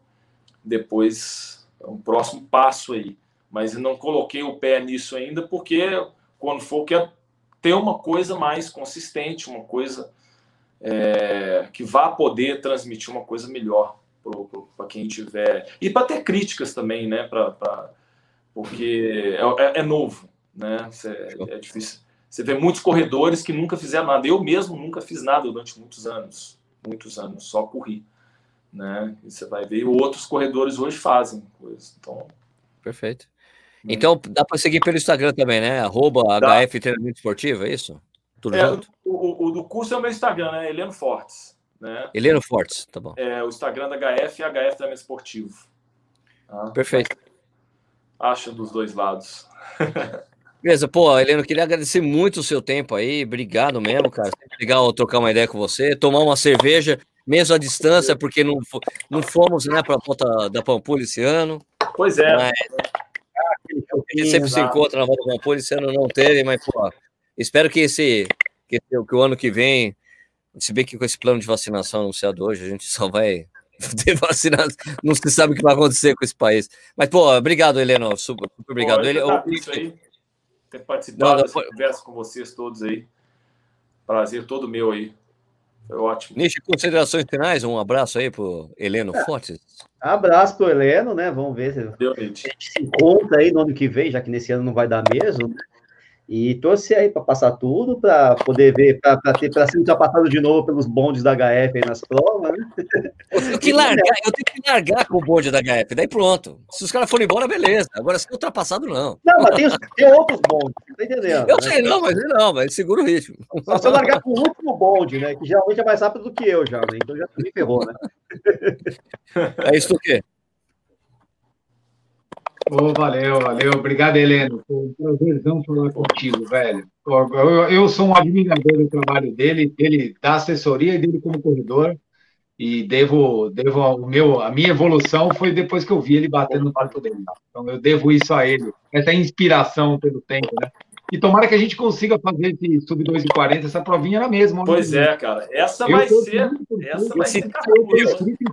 Speaker 2: depois, é um próximo passo aí. Mas não coloquei o pé nisso ainda, porque quando for, quer ter uma coisa mais consistente, uma coisa é, que vá poder transmitir uma coisa melhor para quem tiver. E para ter críticas também, né? Pra, pra porque é, é, é novo né? É, é difícil. Você vê muitos corredores que nunca fizeram nada. Eu mesmo nunca fiz nada durante muitos anos, muitos anos, só corri, né? E você vai ver outros corredores hoje fazem coisas. Então,
Speaker 1: perfeito. Né? Então dá para seguir pelo Instagram também, né? Arroba HF Treinamento Esportivo, é isso?
Speaker 2: Tudo é, junto? O, o, o, do curso é o meu Instagram, né? Heleno Fortes. Né?
Speaker 1: Heleno Fortes, tá bom.
Speaker 2: É, o Instagram da HF é HF Treinamento Esportivo.
Speaker 1: Tá? Perfeito.
Speaker 2: Acha dos dois lados.
Speaker 1: Beleza, pô, Heleno, queria agradecer muito o seu tempo aí, obrigado mesmo, cara. Sempre legal trocar uma ideia com você, tomar uma cerveja, mesmo à distância, porque não, não fomos, né, para a volta da Pampulha esse ano.
Speaker 2: Pois é. Mas,
Speaker 1: a gente sempre se encontra na volta da Pampulha, esse ano não teve, mas, pô, espero que esse, que, que o ano que vem, se bem que com esse plano de vacinação anunciado hoje, a gente só vai ter vacinado, não se sabe o que vai acontecer com esse país. Mas, pô, obrigado, Heleno, super, super obrigado. Ele,
Speaker 2: eu, ter participado dessa conversa com vocês todos aí. Prazer todo meu aí. Foi ótimo.
Speaker 1: Nishi, considerações finais? Um abraço aí pro Heleno é. Fortes.
Speaker 3: Abraço pro Heleno, né? Vamos ver se Deu, a gente se encontra aí no ano que vem, já que nesse ano não vai dar mesmo. E torcer aí para passar tudo, para poder ver, para ser ultrapassado de novo pelos bondes da HF aí nas provas, né?
Speaker 1: Eu tenho que largar, eu tenho que largar com o bonde da HF, daí pronto. Se os caras forem embora, beleza. Agora, se ultrapassado, não.
Speaker 3: Não, mas tem, tem outros bondes, tá entendendo?
Speaker 1: Eu né? sei, não, mas não, mas segura o ritmo.
Speaker 3: Só se eu largar com o último bonde, né? Que geralmente é mais rápido do que eu já, né? Então já me ferrou, né?
Speaker 1: É isso o quê?
Speaker 4: Oh, valeu, valeu. Obrigado, Heleno. Foi um prazerzão falar contigo, velho. Eu, eu sou um admirador do trabalho dele, dele da assessoria e dele como corredor. E devo, devo o meu, a minha evolução foi depois que eu vi ele batendo no pato dele. Então eu devo isso a ele. Essa inspiração pelo tempo, né? E tomara que a gente consiga fazer esse sub 2,40, essa provinha na mesma.
Speaker 2: Pois é, cara. Essa vai ser. Essa vai ser.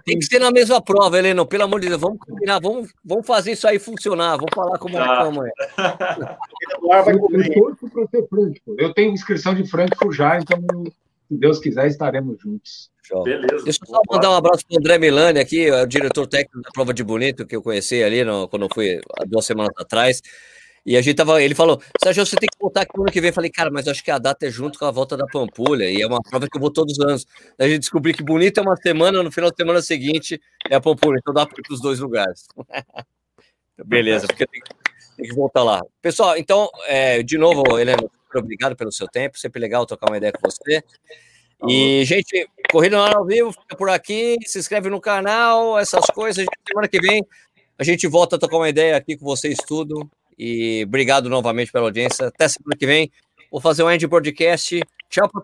Speaker 1: Tem que ser na mesma prova, Heleno. Pelo amor de Deus, vamos combinar, vamos, vamos fazer isso aí funcionar. Vamos falar como tá. é amanhã.
Speaker 4: Eu, eu tenho inscrição de Frankfurt já, então, se Deus quiser, estaremos juntos.
Speaker 1: Beleza. Deixa eu só mandar um abraço para o André Milani aqui, é o diretor técnico da prova de bonito que eu conheci ali no, quando eu fui há duas semanas atrás. E a gente tava, ele falou, Sérgio, você tem que voltar aqui no ano que vem. Eu falei, cara, mas acho que a data é junto com a volta da Pampulha, e é uma prova que eu vou todos os anos. Daí a gente descobriu que bonito é uma semana, no final da semana seguinte é a Pampulha, então dá para ir para os dois lugares. Beleza, porque tem, tem, que voltar lá. Pessoal, então, é, de novo, Helena, obrigado pelo seu tempo, sempre legal trocar uma ideia com você. E, gente, Corrida no ao vivo, fica por aqui, se inscreve no canal, essas coisas. Semana que vem a gente volta a tocar uma ideia aqui com vocês tudo. E obrigado novamente pela audiência. Até semana que vem. Vou fazer um end podcast. Tchau para